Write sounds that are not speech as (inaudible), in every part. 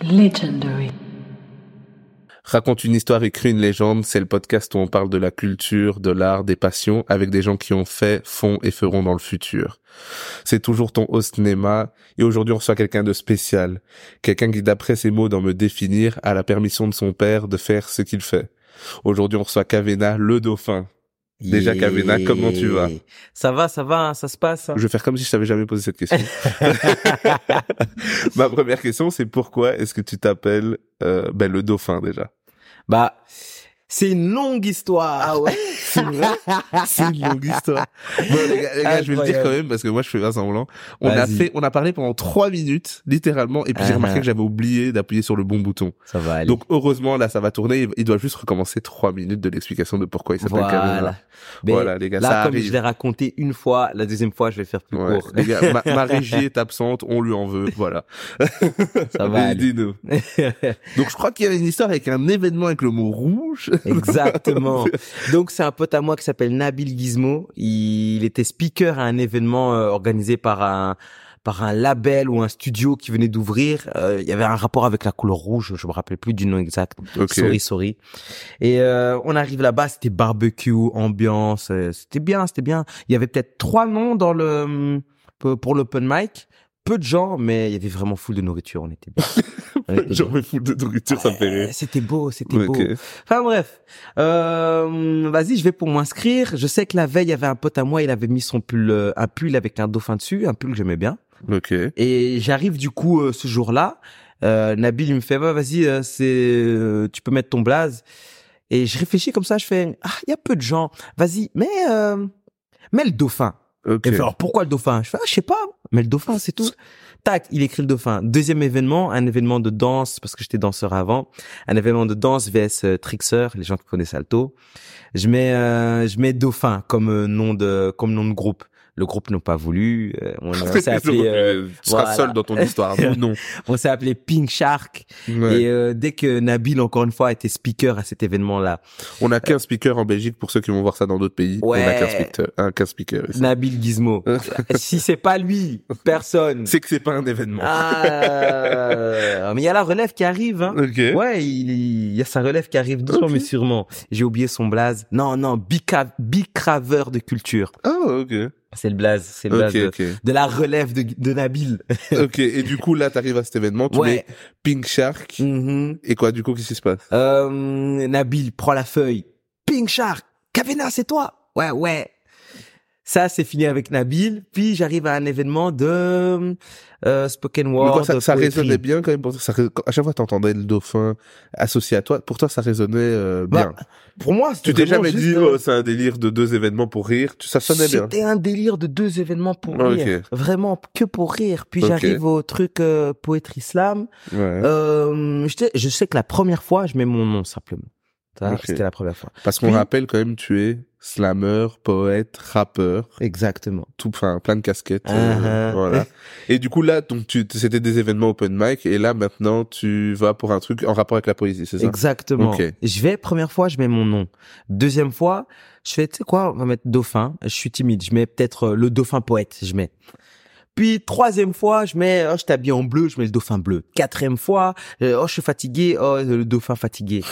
Legendary. Raconte une histoire, écrit une légende, c'est le podcast où on parle de la culture, de l'art, des passions, avec des gens qui ont fait, font et feront dans le futur. C'est toujours ton host Nema, et aujourd'hui on reçoit quelqu'un de spécial. Quelqu'un qui, d'après ses mots dans me définir, a la permission de son père de faire ce qu'il fait. Aujourd'hui on reçoit Kavena, le dauphin. Déjà, Kavena, comment tu vas? Ça va, ça va, hein, ça se passe. hein. Je vais faire comme si je t'avais jamais posé cette question. (laughs) (laughs) Ma première question, c'est pourquoi est-ce que tu t'appelles euh, ben, le dauphin déjà? Bah, c'est une longue histoire. Ah ouais? (laughs) C'est vrai C'est une longue histoire. (laughs) Bon, les gars, les gars, je vais le dire quand même parce que moi, je fais pas semblant. On a fait, on a parlé pendant trois minutes, littéralement, et puis j'ai Ah, remarqué ah. que j'avais oublié d'appuyer sur le bon bouton. Ça va aller. Donc, heureusement, là, ça va tourner. Il- doit juste recommencer trois minutes de l'explication de pourquoi il s'appelle voilà. Voilà, les gars, là, ça comme arrive. je l'ai raconté une fois, la deuxième fois, je vais faire plus Ouais, court. les gars, ma, ma (laughs) régie est absente, on lui en veut, voilà. Ça va aller. Donc, je crois qu'il y avait une histoire avec un événement avec le mot rouge. (laughs) Exactement. Donc c'est un pote à moi qui s'appelle Nabil Gizmo. Il était speaker à un événement euh, organisé par un par un label ou un studio qui venait d'ouvrir. Euh, il y avait un rapport avec la couleur rouge, je me rappelle plus du nom exact. Ok. Sorry, sorry. Et euh, on arrive là-bas, c'était barbecue, ambiance, euh, c'était bien, c'était bien. Il y avait peut-être trois noms dans le pour l'open mic. Peu de gens, mais il y avait vraiment full de nourriture. On était bien. (laughs) Fous de nourriture, ça me fait Ouais, rire. C'était beau, c'était beau. Ok. Enfin bref, euh, vas-y, je vais pour m'inscrire. Je sais que la veille, il y avait un pote à moi, il avait mis son pull, euh, un pull avec un dauphin dessus, un pull que j'aimais bien. Ok. Et j'arrive du coup euh, ce jour-là. Euh, Nabil il me fait, vas-y, c'est, tu peux mettre ton blaze. Et je réfléchis comme ça, je fais, ah, il y a peu de gens. Vas-y, mais mets le dauphin. Alors pourquoi le dauphin? Je fais, ah, je sais pas, mais le dauphin, c'est tout. Tac, il écrit le dauphin. Deuxième événement, un événement de danse, parce que j'étais danseur avant. Un événement de danse VS euh, les gens qui connaissent Alto. Je mets, euh, je mets dauphin comme euh, nom de, comme nom de groupe. Le groupe n'a pas voulu. euh, on (laughs) on s'est appelé, euh, tu seras seul dans ton histoire. Nous, non. (laughs) on s'est appelé Pink Shark. Ouais. Et euh, dès que Nabil, encore une fois, était speaker à cet événement-là, On a qu'un speaker en Belgique pour ceux qui vont voir ça dans d'autres pays. On a Ouais. qu'un speaker, un qu'un speaker ici. Nabil Gizmo. (laughs) si c'est pas lui, personne. C'est que c'est pas un événement. Ah, mais il y a la relève qui arrive. Hein. Ok. Ouais, il, il y a sa relève qui arrive doucement mais sûrement. J'ai oublié son blaze. Non, non, bicraveur de culture. Oh, ok. C'est le blaze, c'est le blaze Ok, de, ok. de la relève de, de Nabil. (laughs) ok. Et du coup, là, t'arrives à cet événement, tu Ouais. mets Pink Shark. Mhm. Et quoi, du coup, qu'est-ce qui se passe? Euh, Nabil prend la feuille. Pink Shark, Kavena, c'est toi. Ouais, ouais. Ça, c'est fini avec Nabil. Puis j'arrive à un événement de euh, spoken word. quoi, ça, résonnait bien quand même pour. Ça, à chaque fois, t'entendais le dauphin associé à toi. Pour toi, ça résonnait euh, bien. Bah, Pour moi, tu t'es jamais dit, oh, c'est un délire de deux événements pour rire. Tu, ça sonnait bien. C'était un délire de deux événements pour Ah, rire. Vraiment que pour rire. Puis j'arrive au truc euh, poétrie slam. Ouais. Euh, je sais que la première fois, je mets mon nom simplement. Ça, Ok. C'était la première fois. Parce qu'on rappelle quand même, tu es slammer, poète, rappeur, Exactement. tout, enfin, plein de casquettes. euh, Uh-huh. voilà. Et du coup, là, donc, tu, c'était des événements open mic, et là, maintenant, tu vas pour un truc en rapport avec la poésie, c'est ça? Exactement. Ok. Je vais, première fois, je mets mon nom. Deuxième fois, je fais, tu sais quoi, on va mettre dauphin. Je suis timide. Je mets peut-être euh, le dauphin poète, je mets. Puis, troisième fois, je mets, oh, je t'habille en bleu, je mets le dauphin bleu. Quatrième fois, euh, oh, je suis fatigué, oh, le dauphin fatigué.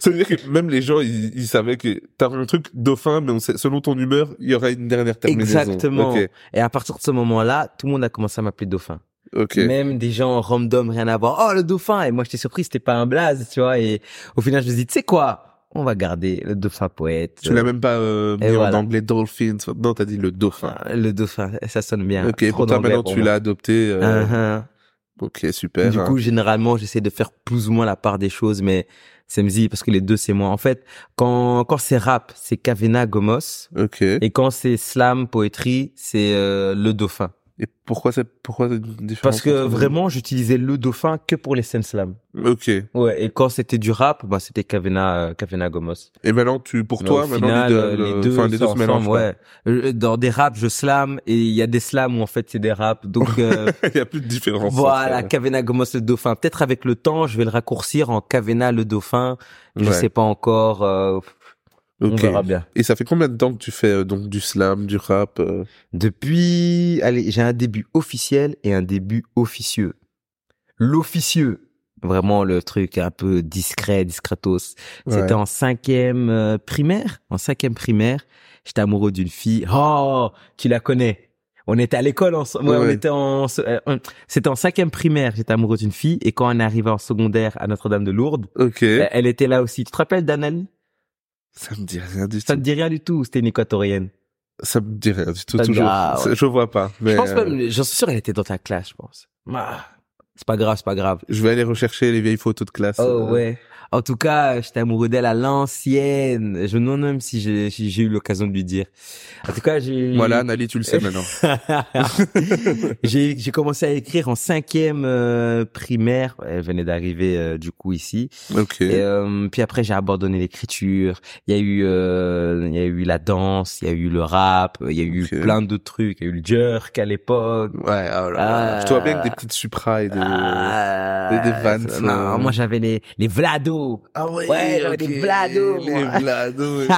Ça veut dire que même les gens, ils, ils savaient que t'avais un truc dauphin, mais on sait, selon ton humeur, il y aura une dernière terminaison. Exactement. Et à partir de ce moment-là, tout le monde a commencé à m'appeler dauphin. Ok. Même des gens random, rien à voir. Oh, le dauphin! Et moi, j'étais surpris, c'était pas un blaze, tu vois. Et au final, je me dis, tu sais quoi? On va garder le dauphin poète. Tu l'as même pas euh, mis voilà. en anglais dolphins. Non, t'as dit le dauphin. Ah, Le dauphin, ça sonne bien. ok, Trop pour toi maintenant pour tu l'as adopté. euh, Uh-huh. Ok, super. Du hein. coup, généralement, j'essaie de faire plus ou moins la part des choses, mais c'est me parce que les deux, c'est moi. En fait, quand, quand c'est rap, c'est Kavena Gomos. ok. Et quand c'est slam, poétrie, c'est euh, le dauphin. Et pourquoi c'est pourquoi cette différence Parce que vraiment, j'utilisais le dauphin que pour les scènes slam. Ok. Ouais, et quand c'était du rap, bah, c'était Kavena, euh, Kavena Gomos. Et maintenant tu pour Mais toi maintenant final, les deux, le- les deux, enfin, les deux se mélangent. ensemble, ouais. Euh, Dans des raps, je slam et il y a des slams où en fait c'est des raps. Donc (laughs) euh. Il y a plus de différence. voilà, Kavena Gomos le dauphin. Peut-être avec le temps, je vais le raccourcir en Kavena le dauphin. Je Ouais. sais pas encore. euh, On Ok. verra bien. Et ça fait combien de temps que tu fais euh, donc du slam, du rap euh Depuis, allez, j'ai un début officiel et un début officieux. L'officieux, Vraiment le truc un peu discret, discretos. Ouais. C'était en cinquième euh, primaire? En cinquième primaire, j'étais amoureux d'une fille. Oh, tu la connais. On était à l'école ensemble. Ouais, Ouais, on était en. euh, C'était en cinquième primaire. J'étais amoureux d'une fille et quand on est arrivé en secondaire à Notre-Dame de Lourdes, Ok. elle- elle était là aussi. Tu te rappelles d'Anali Ça me dit rien du Ça tout. te dit rien du tout. C'était une équatorienne. Ça me dit rien du tout, Ça toujours. ah, ouais. Je vois pas. Mais je pense euh, même. J'en suis sûr, elle était dans ta classe. Je pense. Ah, c'est pas grave, c'est pas grave. je vais aller rechercher les vieilles photos de classe. Oh euh, ouais. En tout cas, j'étais amoureux d'elle à l'ancienne. Je me demande même si j'ai si eu l'occasion de lui dire. En tout cas, j'ai Voilà, Nali, tu le sais maintenant. (laughs) j'ai commencé à écrire en cinquième euh, primaire. Elle venait d'arriver euh, du coup ici. Ok. Et, euh, puis après, j'ai abandonné l'écriture. Il y a eu euh, il y a eu la danse, il y a eu le rap, il y a eu plein de trucs. Il y a eu le jerk à l'époque. Ouais, oh là. Ah. Je te vois bien avec des petites supras et des... Ah, des- des vannes, Non, euh. moi j'avais les les Vlado. Ah Ouais, j'avais des blados, Les blados. (laughs)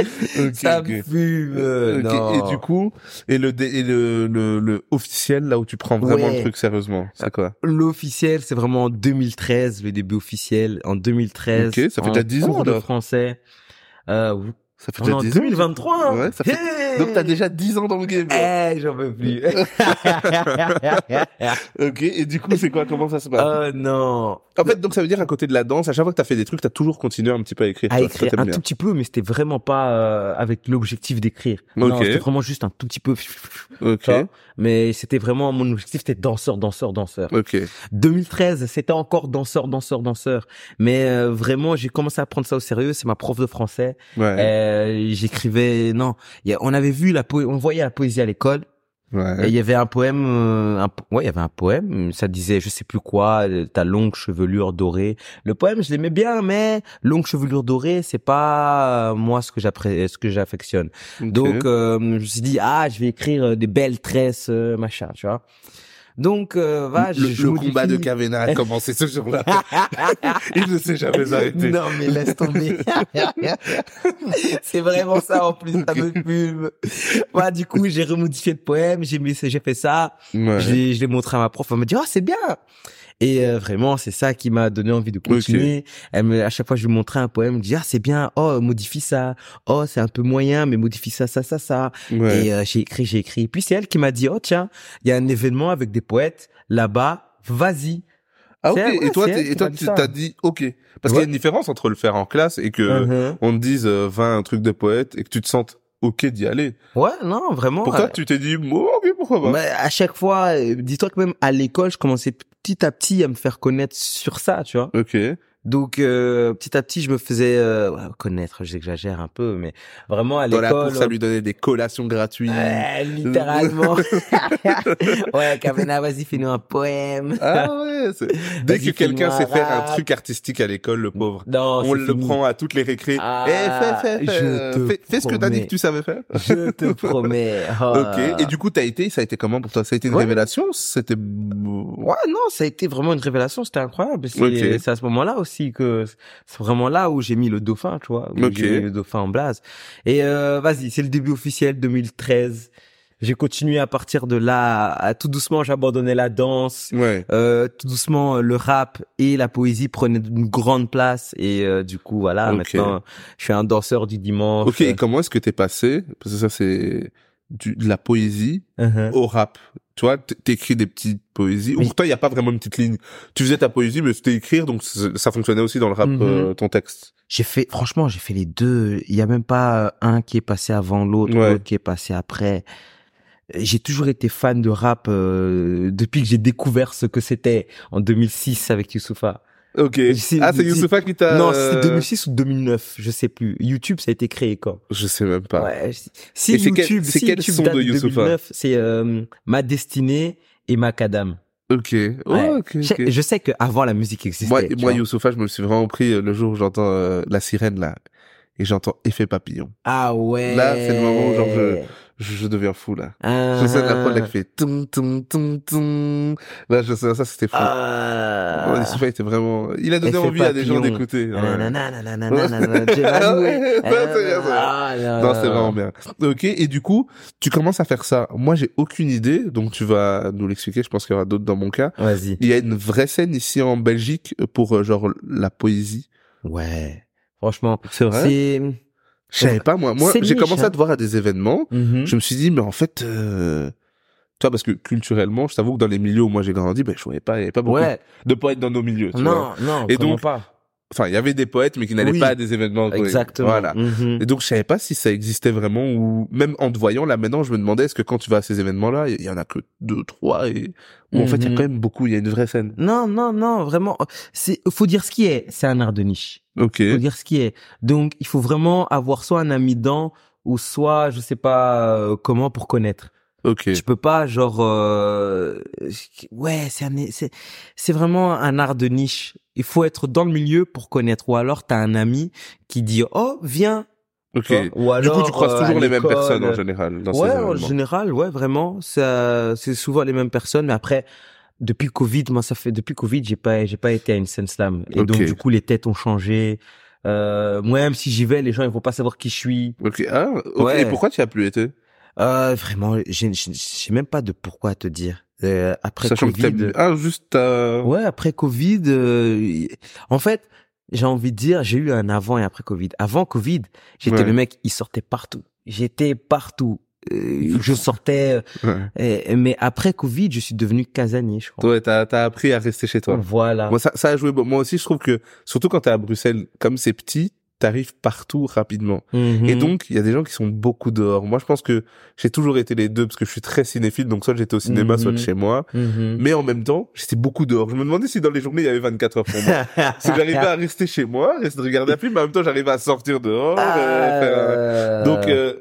ok, Ça fume. euh, Ok, non. Et du coup, et le, et le, le, le officiel, là où tu prends vraiment Ouais. le truc sérieusement, c'est quoi? L'officiel, c'est vraiment en 2013, le début officiel. En 2013. Ok, ça fait déjà 10 ans, alors. français. Euh, Ça fait déjà en 10 ans 2023. hein. Ouais, ça fait- Hey Donc t'as déjà 10 ans dans le game. Eh, j'en peux plus. (laughs) ok, et du coup, c'est quoi? Comment ça se passe? Oh non. En fait, donc ça veut dire à côté de la danse, à chaque fois que t'as fait des trucs, t'as toujours continué un petit peu à écrire. À toi. écrire un bien. tout petit peu, mais c'était vraiment pas euh, avec l'objectif d'écrire. Non, Ok. c'était vraiment juste un tout petit peu. Ok. Mais c'était vraiment mon objectif, c'était danseur, danseur, danseur. ok. 2013, c'était encore danseur, danseur, danseur. Mais euh, vraiment, j'ai commencé à prendre ça au sérieux. C'est ma prof de français. Ouais, Euh, J'écrivais, non, y a- on avait vu la poé- on voyait la poésie à l'école. Et ouais. il y avait un poème, euh, un, ouais, il y avait un poème. Ça disait, je sais plus quoi, euh, ta longue chevelure dorée. Le poème, je l'aimais bien, mais longue chevelure dorée, c'est pas euh, moi ce que j'appré- ce que j'affectionne. Donc, euh, je me suis dit, ah, je vais écrire des belles tresses, machin, tu vois. Donc, euh, va, je, le, je le combat de Cavena a commencé ce jour-là. (laughs) Il ne s'est jamais arrêté. Non, mais laisse tomber. (laughs) c'est vraiment ça en plus, ça me fume. Voilà, du coup, j'ai remodifié le poème, j'ai mis, j'ai fait ça, Ouais. je l'ai, je l'ai montré à ma prof, elle m'a dit, oh, c'est bien. Et euh, vraiment, c'est ça qui m'a donné envie de continuer. Elle me, à chaque fois, je lui montrais un poème, elle me dit, ah, c'est bien, oh, modifie ça. Oh, c'est un peu moyen, mais modifie ça, ça, ça, ça. Ouais. Et euh, j'ai écrit, j'ai écrit. Puis c'est elle qui m'a dit, oh, tiens, il y a un événement avec des poètes là-bas, vas-y. Ah ok. ouais, et toi, et tu t'as dit ok. Parce qu'il y a une différence entre le faire en classe et que Mhm. on te dise euh, va un truc de poète et que tu te sentes ok d'y aller. Ouais, non, vraiment. Pour euh, tu t'es dit bon, ok, pourquoi pas? Mais à chaque fois, euh, dis-toi que même à l'école, je commençais petit à petit à me faire connaître sur ça, tu vois. Ok. Donc euh, petit à petit, je me faisais euh, connaître. J'exagère un peu, mais vraiment à Dans la l'école. course, ça lui donnait des collations gratuites. Ouais, littéralement. (laughs) ouais, Kavena, vas-y, fais-nous un poème. Ah ouais. Dès que quelqu'un sait faire un truc artistique à l'école, le pauvre. Non, On le fini. prend à toutes les récrés. Ah, eh, fais, fais, fais, je euh, te fais, fais ce que t'as dit que tu savais faire. Je te (laughs) promets. Oh. Ok. Et du coup, t'as été, ça a été comment pour toi? Ça a été une Ouais. révélation? C'était. Ouais, non, ça a été vraiment une révélation, c'était incroyable. C'est à ce moment-là aussi que c'est vraiment là où j'ai mis le dauphin, tu vois, où Ok. j'ai mis le dauphin en blase. Et euh, vas-y, c'est le début officiel 2013. J'ai continué à partir de là, à- tout doucement, j'abandonnais la danse. Ouais. Euh, tout doucement, le rap et la poésie prenaient une grande place. Et euh, du coup, voilà, maintenant, je suis un danseur du dimanche. Ok. Et comment est-ce que t'es passé? Parce que ça, c'est du, de la poésie Uh-huh. au rap. Tu vois, t'écris des petites poésies. Ou Oui. pour toi, il y a pas vraiment une petite ligne. Tu faisais ta poésie, mais c'était écrire, donc ça fonctionnait aussi dans le rap, Mhm. euh, ton texte. J'ai fait, franchement, j'ai fait les deux. Il y a même pas euh, un qui est passé avant l'autre, Ouais. l'autre qui est passé après. J'ai toujours été fan de rap euh, depuis que j'ai découvert ce que c'était en 2006 avec Youssoufa. Ok. C'est- ah, c'est c'est- Youssoufa qui t'a. Non, euh, c'était 2006 ou 2009, je sais plus. YouTube, ça a été créé quand? Je sais même pas. Ouais. si- Et c'est quel- YouTube, c'est si quel YouTube son date de Youssoupha 2009, c'est euh, Ma Destinée et Macadam. Ok. Oh, Ouais. ok, Je, ok. je sais que avant la musique existait. Moi, moi. Youssoufa, je me suis vraiment pris euh, le jour où j'entends euh, la sirène là et j'entends effet papillon. Ah ouais. Là, c'est le moment où, genre, je, je deviens fou là. Ah. Je sais la prod là qui fait tum tum tum tum. Là, je sais ça, c'était fou. Ah. Ouais, Spotify était vraiment. Il a donné envie à des gens papillon. d'écouter. ouais. (laughs) Ah, Non, c'est vraiment bien. Ok, et du coup, tu commences à faire ça. Moi, j'ai aucune idée, donc tu vas nous l'expliquer. Je pense qu'il y aura d'autres dans mon cas. Vas-y. Il y a une vraie scène ici en Belgique pour euh, genre la poésie. Ouais. Franchement, C'est c'est... Je savais pas moi. Moi, j'ai commencé hein. à te voir à des événements. Mhm. Je me suis dit, mais en fait, euh... tu vois, parce que culturellement, je t'avoue que dans les milieux où moi j'ai grandi, ben je voyais pas, il y avait pas beaucoup Ouais. de poètes dans nos milieux. tu vois. Non, non, Et donc, pas. Enfin, il y avait des poètes, mais qui n'allaient Oui. pas à des événements. Exactement. Voilà. Mhm. Et donc, je savais pas si ça existait vraiment ou même en te voyant là maintenant, je me demandais est-ce que quand tu vas à ces événements-là, il y en a que deux, trois et ou en fait il y a Mhm. quand même beaucoup, il y a une vraie scène. Non, non, non, vraiment. C'est, faut dire ce qui est. C'est un art de niche. Ok. Faut dire ce qui est. Donc, il faut vraiment avoir soit un ami dedans, ou soit, je sais pas euh, comment pour connaître. Ok. Tu peux pas, genre, euh, ouais, c'est un, c'est, c'est vraiment un art de niche. Il faut être dans le milieu pour connaître. Ou alors, t'as un ami qui dit, oh, viens. Ok. Ou Du alors, coup, tu croises euh, toujours les mêmes personnes en général dans ces Ouais, en général, ouais, vraiment. Ça, c'est souvent les mêmes personnes, mais après, depuis Covid, moi, ça fait, depuis Covid, j'ai pas, j'ai pas été à une scène slam. Et donc, du coup, les têtes ont changé. Euh, moi, même si j'y vais, les gens, ils vont pas savoir qui je suis. Ok. Ah. ok. Ouais. Et pourquoi tu as plus été? Euh, vraiment, j'ai j'ai même pas de pourquoi te dire. Euh, après Sachant Covid. Ah, juste. euh, Ouais, après Covid, euh, en fait, j'ai envie de dire, j'ai eu un avant et après Covid. Avant Covid, j'étais Ouais. le mec, il sortait partout. J'étais partout. Euh, je sortais, (laughs) Ouais. euh, mais après Covid, je suis devenu casanier, je crois. Ouais, t'as t'as appris à rester chez toi. Voilà. Moi, ça, ça a joué. Moi aussi, je trouve que surtout quand t'es à Bruxelles, comme c'est petit, t'arrives partout rapidement. Mhm. Et donc, il y a des gens qui sont beaucoup dehors. Moi, je pense que j'ai toujours été les deux parce que je suis très cinéphile. Donc, soit j'étais au cinéma, soit de Mhm. chez moi. Mhm. Mais en même temps, j'étais beaucoup dehors. Je me demandais si dans les journées, il y avait 24 heures pour moi. (laughs) si j'arrivais à rester chez moi, rester de regarder un film, mais en même temps, j'arrivais à sortir dehors. euh, faire Euh, Donc, euh,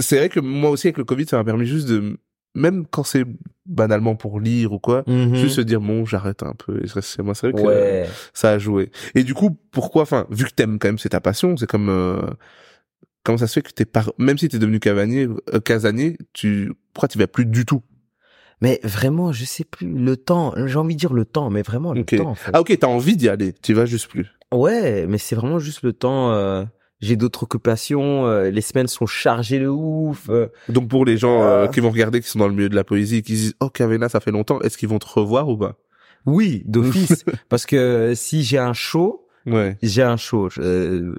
c'est vrai que moi aussi, avec le Covid, ça m'a permis juste de, même quand c'est banalement pour lire ou quoi, mhm. juste se dire, bon, j'arrête un peu et je reste chez moi. C'est vrai que ouais. ça a joué. Et du coup, pourquoi, enfin, vu que t'aimes quand même, c'est ta passion, c'est comme, euh, comment ça se fait que t'es par, même si t'es devenu cavanier, euh, casanier, tu, pourquoi tu vas plus du tout? Mais vraiment, je sais plus le temps. J'ai envie de dire le temps, mais vraiment le temps. En fait. Ah, ok, t'as envie d'y aller, tu vas juste plus. Ouais, mais c'est vraiment juste le temps. euh, J'ai d'autres occupations. euh, les semaines sont chargées de ouf. euh, Donc pour les gens euh, Ah. qui vont regarder, qui sont dans le milieu de la poésie, qui se disent, oh, Cavena, ça fait longtemps, est-ce qu'ils vont te revoir ou pas? Oui, d'office. (laughs) parce que si j'ai un show, Ouais. j'ai un show. Euh,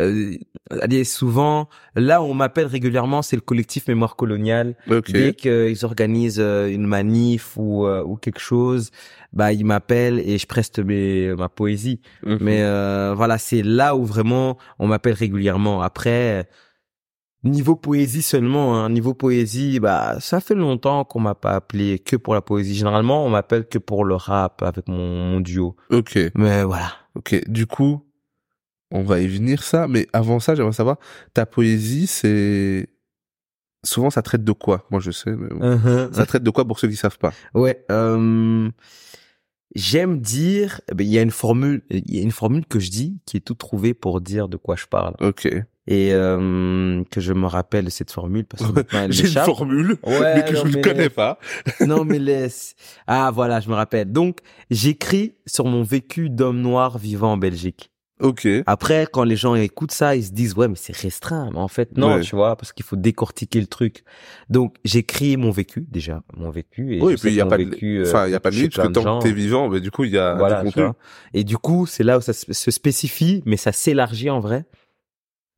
euh, allez, souvent, là où on m'appelle régulièrement, c'est le collectif Mémoire coloniale. Ok. Dès qu'ils organisent euh, une manif ou, euh, ou quelque chose, bah ils m'appellent et je preste mes, ma poésie. Mhm. Mais euh, voilà, c'est là où vraiment on m'appelle régulièrement. Après, niveau poésie seulement, hein, niveau poésie, bah ça fait longtemps qu'on m'a pas appelé que pour la poésie. Généralement, on m'appelle que pour le rap avec mon, mon duo. Ok. Mais voilà. Ok. Du coup, on va y venir ça, mais avant ça, j'aimerais savoir, ta poésie, c'est, souvent ça traite de quoi? Moi, je sais, mais bon. Uh-huh. Ça traite de quoi pour ceux qui savent pas? Ouais. Euh, J'aime dire, eh ben, il y a une formule, il y a une formule que je dis qui est tout trouvée pour dire de quoi je parle. Ok. Et euh, que je me rappelle de cette formule parce que elle (laughs) J'ai une formule, Ouais, mais que non, je ne connais pas. (laughs) Non mais (laughs) laisse. Ah voilà, je me rappelle. Donc j'écris sur mon vécu d'homme noir vivant en Belgique. Ok. Après, quand les gens écoutent ça, ils se disent ouais mais c'est restreint. Mais en fait non, Ouais. tu vois, parce qu'il faut décortiquer le truc. Donc j'écris mon vécu déjà, mon vécu. Et Oui, et puis il y a pas de, vécu, euh, enfin, il y a pas de limite, parce que tant que t'es vivant, mais du coup, il y a voilà, du contenu. Et du coup, c'est là où ça se spécifie, mais ça s'élargit en vrai.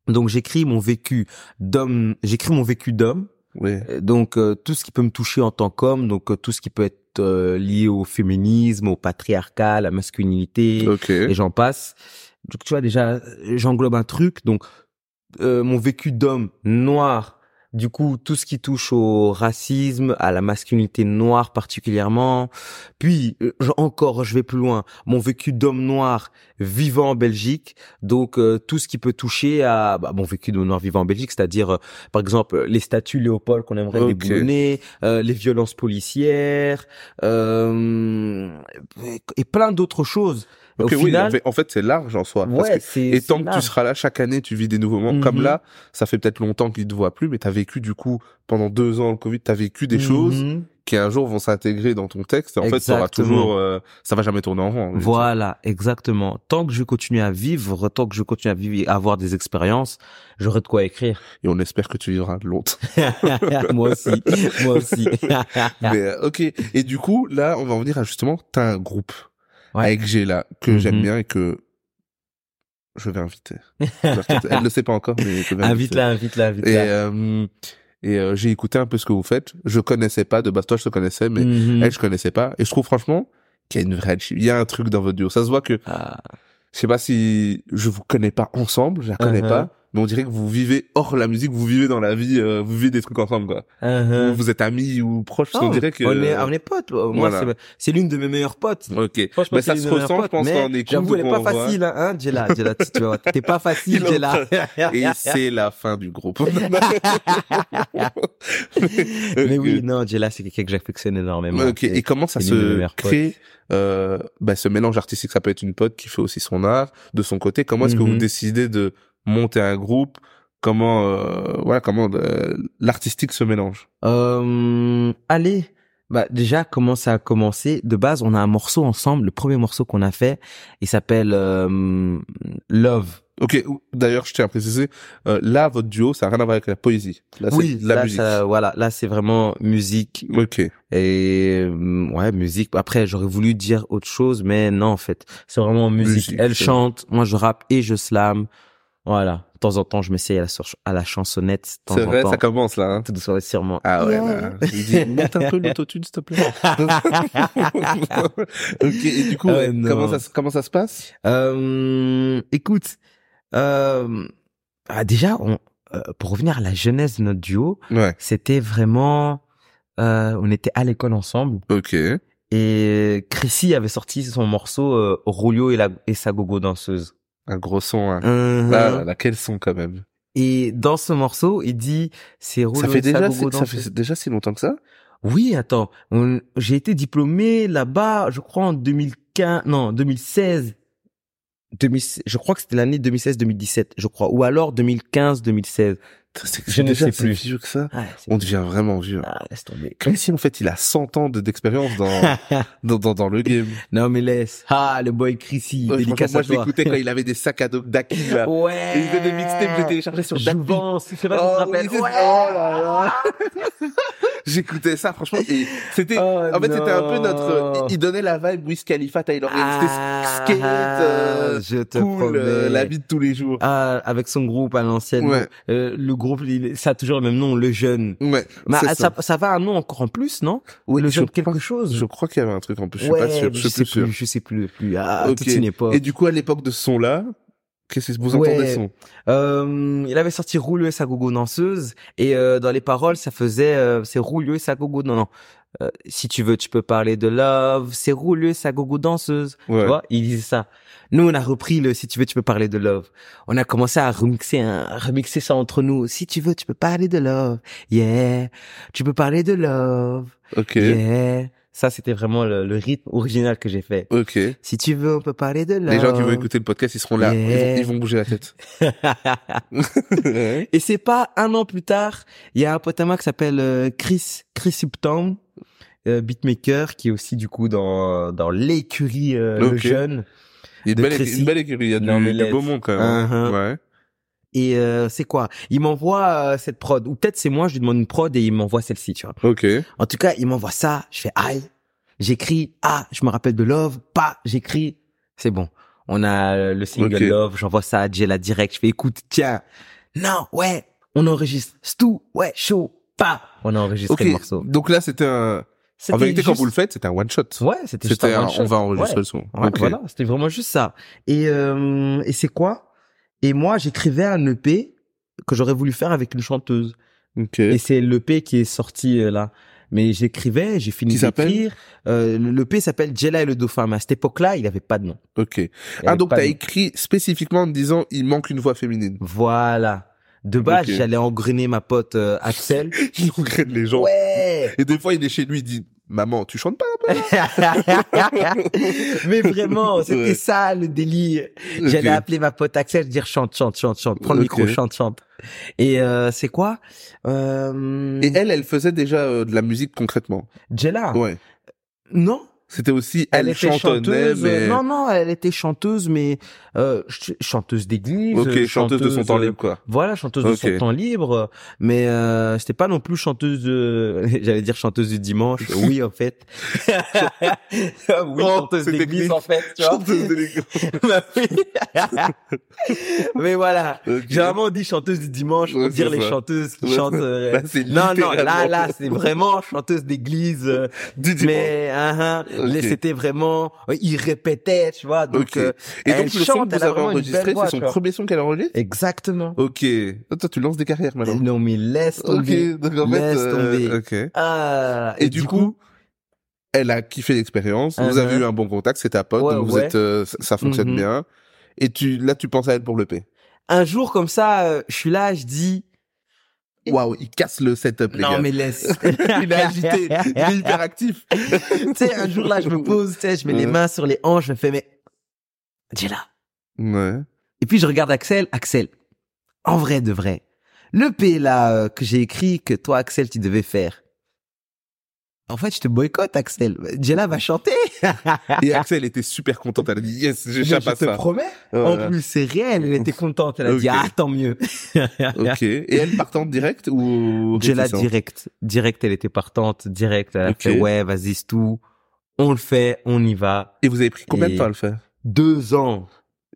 Donc j'écris mon vécu d'homme, j'écris mon vécu d'homme. Ouais. Euh, Donc euh, tout ce qui peut me toucher en tant qu'homme, donc euh, tout ce qui peut être euh, lié au féminisme, au patriarcat, à la masculinité, Ok. et j'en passe. Donc tu vois déjà, j'englobe un truc. Donc euh, mon vécu d'homme noir, du coup tout ce qui touche au racisme, à la masculinité noire particulièrement. Puis euh, je- encore, je vais plus loin. Mon vécu d'homme noir vivant en Belgique, donc euh, tout ce qui peut toucher à bah, mon vécu d'homme noir vivant en Belgique, c'est-à-dire euh, par exemple les statues Léopold qu'on aimerait Ok. déboulonner, euh, les violences policières, euh, et plein d'autres choses. Oui, final, en fait- en fait, c'est large en soi. parce ouais, que- c'est. et tant que tu seras là chaque année, tu vis des nouveaux moments. Comme Mhm. là, ça fait peut-être longtemps qu'ils te voient plus, mais t'as vécu du coup pendant deux ans le Covid, t'as vécu des choses Mhm. qui un jour vont s'intégrer dans ton texte. En fait, ça Exactement. toujours, euh, ça va jamais tourner en rond. Voilà, exactement. Tant que je continue à vivre, tant que je continue à vivre et à avoir des expériences, j'aurai de quoi écrire. Et on espère que tu vivras longtemps. (laughs) moi aussi, moi aussi. (laughs) mais euh, ok. Et du coup, là, on va en venir à justement, t'as un groupe Ouais. avec Géla que j'aime Mhm. bien et que je vais inviter. (laughs) Elle ne sait pas encore, mais je vais inviter. invite-la, invite-la, Et, invite-la. euh, et euh, j'ai écouté un peu ce que vous faites. Je connaissais pas de base. Toi, je te connaissais, mais Mhm. elle, je connaissais pas. Et je trouve franchement qu'il y a une vraie, il y a un truc dans votre duo. Ça se voit que, Ah. je sais pas si je vous connais pas ensemble, je la connais Uh-huh. pas, mais on dirait que vous vivez hors la musique, vous vivez dans la vie, euh, vous vivez des trucs ensemble, quoi. Uh-huh. Vous, vous êtes amis ou proches, parce qu'on Oh, dirait que. on est, on est potes. Moi, voilà. c'est, c'est l'une de mes meilleures potes. Ok. Franchement, Mais c'est ça se ressent, je pense, mais quand on écoute. J'avoue, elle est pas on voit. facile, hein, hein, Jella, Jella, tu tu vois, t'es pas facile, (laughs) Jella. Et c'est la fin du groupe. (laughs) (laughs) Mais oui, non, Jella, c'est quelqu'un que j'affectionne énormément. Ok. Et comment ça se crée euh, bah, ce mélange artistique? Ça peut être une pote qui fait aussi son art de son côté. Comment est-ce que Mhm. vous décidez de monter un groupe Comment euh, voilà comment euh, l'artistique se mélange Euh, allez, bah déjà comment ça a commencé? De base, on a un morceau ensemble. Le premier morceau qu'on a fait, il s'appelle euh, Love. Ok. D'ailleurs, je tiens à préciser, euh, là, votre duo, ça n'a rien à voir avec la poésie. Là, c'est oui, la là, musique. ça- voilà, là c'est vraiment musique Ok. et euh, ouais musique. Après, j'aurais voulu dire autre chose, mais non en fait, c'est vraiment musique. Musique, Elle chante, moi je rappe et je slam. Voilà. De temps en temps, je m'essaye à la, sur- à la chansonnette. C'est vrai, temps. ça commence là. Hein. Tout doucement sûrement. Ah ouais. Yeah. Là. Dit, monte un peu l'autotune, s'il te plaît. (laughs) ok. Et du coup, Ah, non. comment ça se- comment ça se passe? Euh, écoute, euh, ah, déjà, on, euh, pour revenir à la jeunesse de notre duo, Ouais. c'était vraiment, euh, on était à l'école ensemble Ok. et Chrissy avait sorti son morceau euh, Rulio et, la, et sa gogo danseuse. Un gros son. Hein. Ah là là, quel son quand même? Et dans ce morceau, il dit c'est Ça fait déjà, gogo ça fait déjà si longtemps que ça? Oui, attends, on- j'ai été diplômé là-bas, je crois en 2015, non 2016. 2000 je crois que c'était l'année 2016-2017, je crois, ou alors 2015-2016. Je ne sais plus. vieux que ça. Ah, On devient vraiment vieux. Ah, laisse tomber. Comme si en fait il a 100 ans de- d'expérience dans, (laughs) dans, dans, dans le game. non mais laisse. Ah, le boy Chrissy, Ouais, moi à je l'écoutais quand il avait des sacs à dos d'Aki là. (laughs) Ouais. Et il faisait des mixtapes, j'ai téléchargé sur. Jouvence, je sais pas si tu te Oh, rappelles. Ouais. oh là là. (laughs) J'écoutais ça franchement et c'était Oh en fait c'était un peu notre il, donnait la vibe Wiz Khalifa Taylor Swift. Ah, c'était skate euh, je te cool euh, la vie de tous les jours. Ah, avec son groupe à l'ancienne. Ouais. Euh, le groupe, il- ça a toujours le même nom, le jeune. Ouais. Mais ah, ça. ça, ça va un nom encore en plus, non? Oui, Le je jeune crois- quelque chose. Je crois qu'il y avait un truc en plus, je suis ouais, pas sûr, je je suis sais plus sûr. plus, je sais plus, plus. Ah, Ok. toute une époque. Et du coup à l'époque de ce son là, qu'est-ce que vous Ouais. entendez son Euh, il avait sorti Rouleux et sa gogo danseuse et euh, dans les paroles ça faisait euh, c'est Rouleux et sa gogo non non. Euh, si tu veux tu peux parler de love. C'est Rouleux et sa gogo danseuse. Ouais. tu vois il disait ça. Nous on a repris le si tu veux tu peux parler de love. On a commencé à remixer un, à remixer ça entre nous. Si tu veux tu peux parler de love. Yeah. Tu peux parler de love. OK. yeah ça c'était vraiment le, le rythme original que j'ai fait OK. si tu veux on peut parler de love Les gens qui vont écouter le podcast, ils seront là, ils, vont, Yeah. ils vont bouger la tête. (laughs) Et c'est pas un an plus tard, il y a un pote à moi qui s'appelle euh, Chris Chris Upton, euh, beatmaker, qui est aussi du coup dans dans l'écurie euh, le jeune. Il y a une belle, écurie, il y a du, du beau monde quand même. Uh-huh. Ouais. Et euh, c'est quoi? Il m'envoie euh, cette prod, ou peut-être c'est moi, je lui demande une prod et il m'envoie celle-ci, tu vois. OK. En tout cas, il m'envoie ça, je fais aïe, j'écris ah, je me rappelle de Love, pas, j'écris, c'est bon. On a euh, le single. Love, j'envoie ça à Jella direct, je fais écoute, tiens, non, ouais, on enregistre, Stu, ouais, chaud, pas, on a enregistré le morceau. Donc là, c'était un En vérité, quand vous le faites, c'était un one shot. Ouais, c'était juste un one shot. on va enregistrer Ouais. le son. Ouais, voilà, c'était vraiment juste ça. Et euh, et c'est quoi? Et moi, j'écrivais un EP que j'aurais voulu faire avec une chanteuse. Ok. Et c'est l'EP qui est sorti euh, là. Mais j'écrivais, j'ai fini d'écrire. Euh, le- L'EP s'appelle Jella et le dauphin. Mais à cette époque-là, il avait pas de nom. Ok. Ah donc t'as écrit spécifiquement en disant il manque une voix féminine. Voilà. De base, j'allais engrainer ma pote euh, Axel. (laughs) Il regrette les gens. Ouais. Et des fois il est chez lui, il dit maman tu chantes pas (laughs) mais vraiment, c'était Ouais. ça le délire. J'allais Ok. appeler ma pote Axel, dire chante, chante, chante, chante, prends le micro, chante, chante. Et euh, c'est quoi? Euh... Et elle, elle faisait déjà euh, de la musique concrètement? Jella? Ouais. Non, C'était aussi, elle, elle, chantonnait, chanteuse. mais... Non, non, elle était chanteuse, mais euh, ch- chanteuse d'église. Ok, euh, chanteuse, de son temps euh, libre, quoi. Voilà, chanteuse de son temps libre, mais euh, c'était pas non plus chanteuse de, (laughs) j'allais dire chanteuse du dimanche. (laughs) Oui, en fait. (laughs) oui, Oh, chanteuse c'est d'église, en fait, tu vois. Chanteuse de l'église. Bah mais voilà. Ok. Généralement, on dit chanteuse du dimanche pour Ouais, dire les ça. chanteuses qui Ouais, chantent. euh, Là, c'est non, non, là, là, c'est vraiment chanteuse d'église. euh, Du dimanche. mais hein, hein, Ok. les- c'était vraiment, il répétait, tu vois. Donc, Ok. euh, Et donc, le son chante, que elle vous a avez enregistré, c'est son premier son qu'elle enregistre exactement. Ok. Toi, tu lances des carrières maintenant. Non, mais laisse tomber. Ok, donc en fait, Laisse euh, tomber. ok. Ah, Et, du coup, elle a kiffé l'expérience. Vous Uh-huh. avez eu un bon contact, c'est ta pote, Ouais, donc vous ouais. êtes, euh, ça- fonctionne Mhm. bien. Et tu, là, tu penses à elle pour le P. un jour comme ça, euh, je suis là, je dis, (laughs) Waouh, il casse le setup, les non gars. mais laisse. (laughs) il est agité, il est hyper actif. (laughs) tu sais, un jour là, je me pose, tu sais, je mets les mains sur les hanches, je me fais, mais, là. Ouais. Et puis je regarde Axel, Axel, en vrai de vrai, le P là euh, que j'ai écrit que toi Axel tu devais faire. En fait, je te boycotte Axel. Jella va chanter. (laughs) Et Axel était super contente. Elle a dit, yes, j'échappe je à te ça. promets. Voilà. En plus, c'est réel. Elle était contente. Elle a dit ah tant mieux. (laughs) Ok. Et elle partante direct ou Jella direct, direct, elle était partante, direct. Elle a Ok. fait ouais, vas-y c'est tout. On le fait, on y va. Et vous avez pris combien de temps à le faire? Deux ans.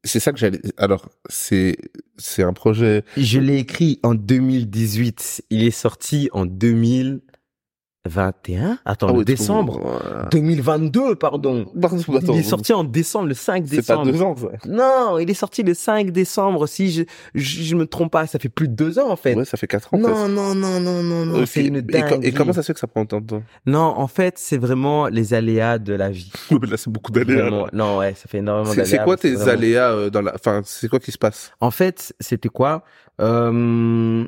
C'est ça que j'allais. Alors, c'est c'est un projet. Je l'ai écrit en 2018. Il est sorti en 2021. Attends, Ah le décembre. trop- voilà. 2022, pardon. (laughs) Pardon, il est sorti en décembre, le 5 C'est pas décembre. deux ans, ça. Non, il est sorti le 5 décembre. Si je, je, je me trompe pas, ça fait plus de deux ans en fait. Ouais, ça fait quatre ans. non, non, non, non, non, non, c'est une et, dinguerie. et comment ça se fait que ça prend autant de temps Non, en fait, c'est vraiment les aléas de la vie. (laughs) Mais Là, c'est beaucoup d'aléas. Non, ouais, ça fait énormément d'aléas. c'est quoi tes vraiment- aléas euh, dans la. Enfin, c'est quoi qui se passe En fait, c'était quoi? Euh,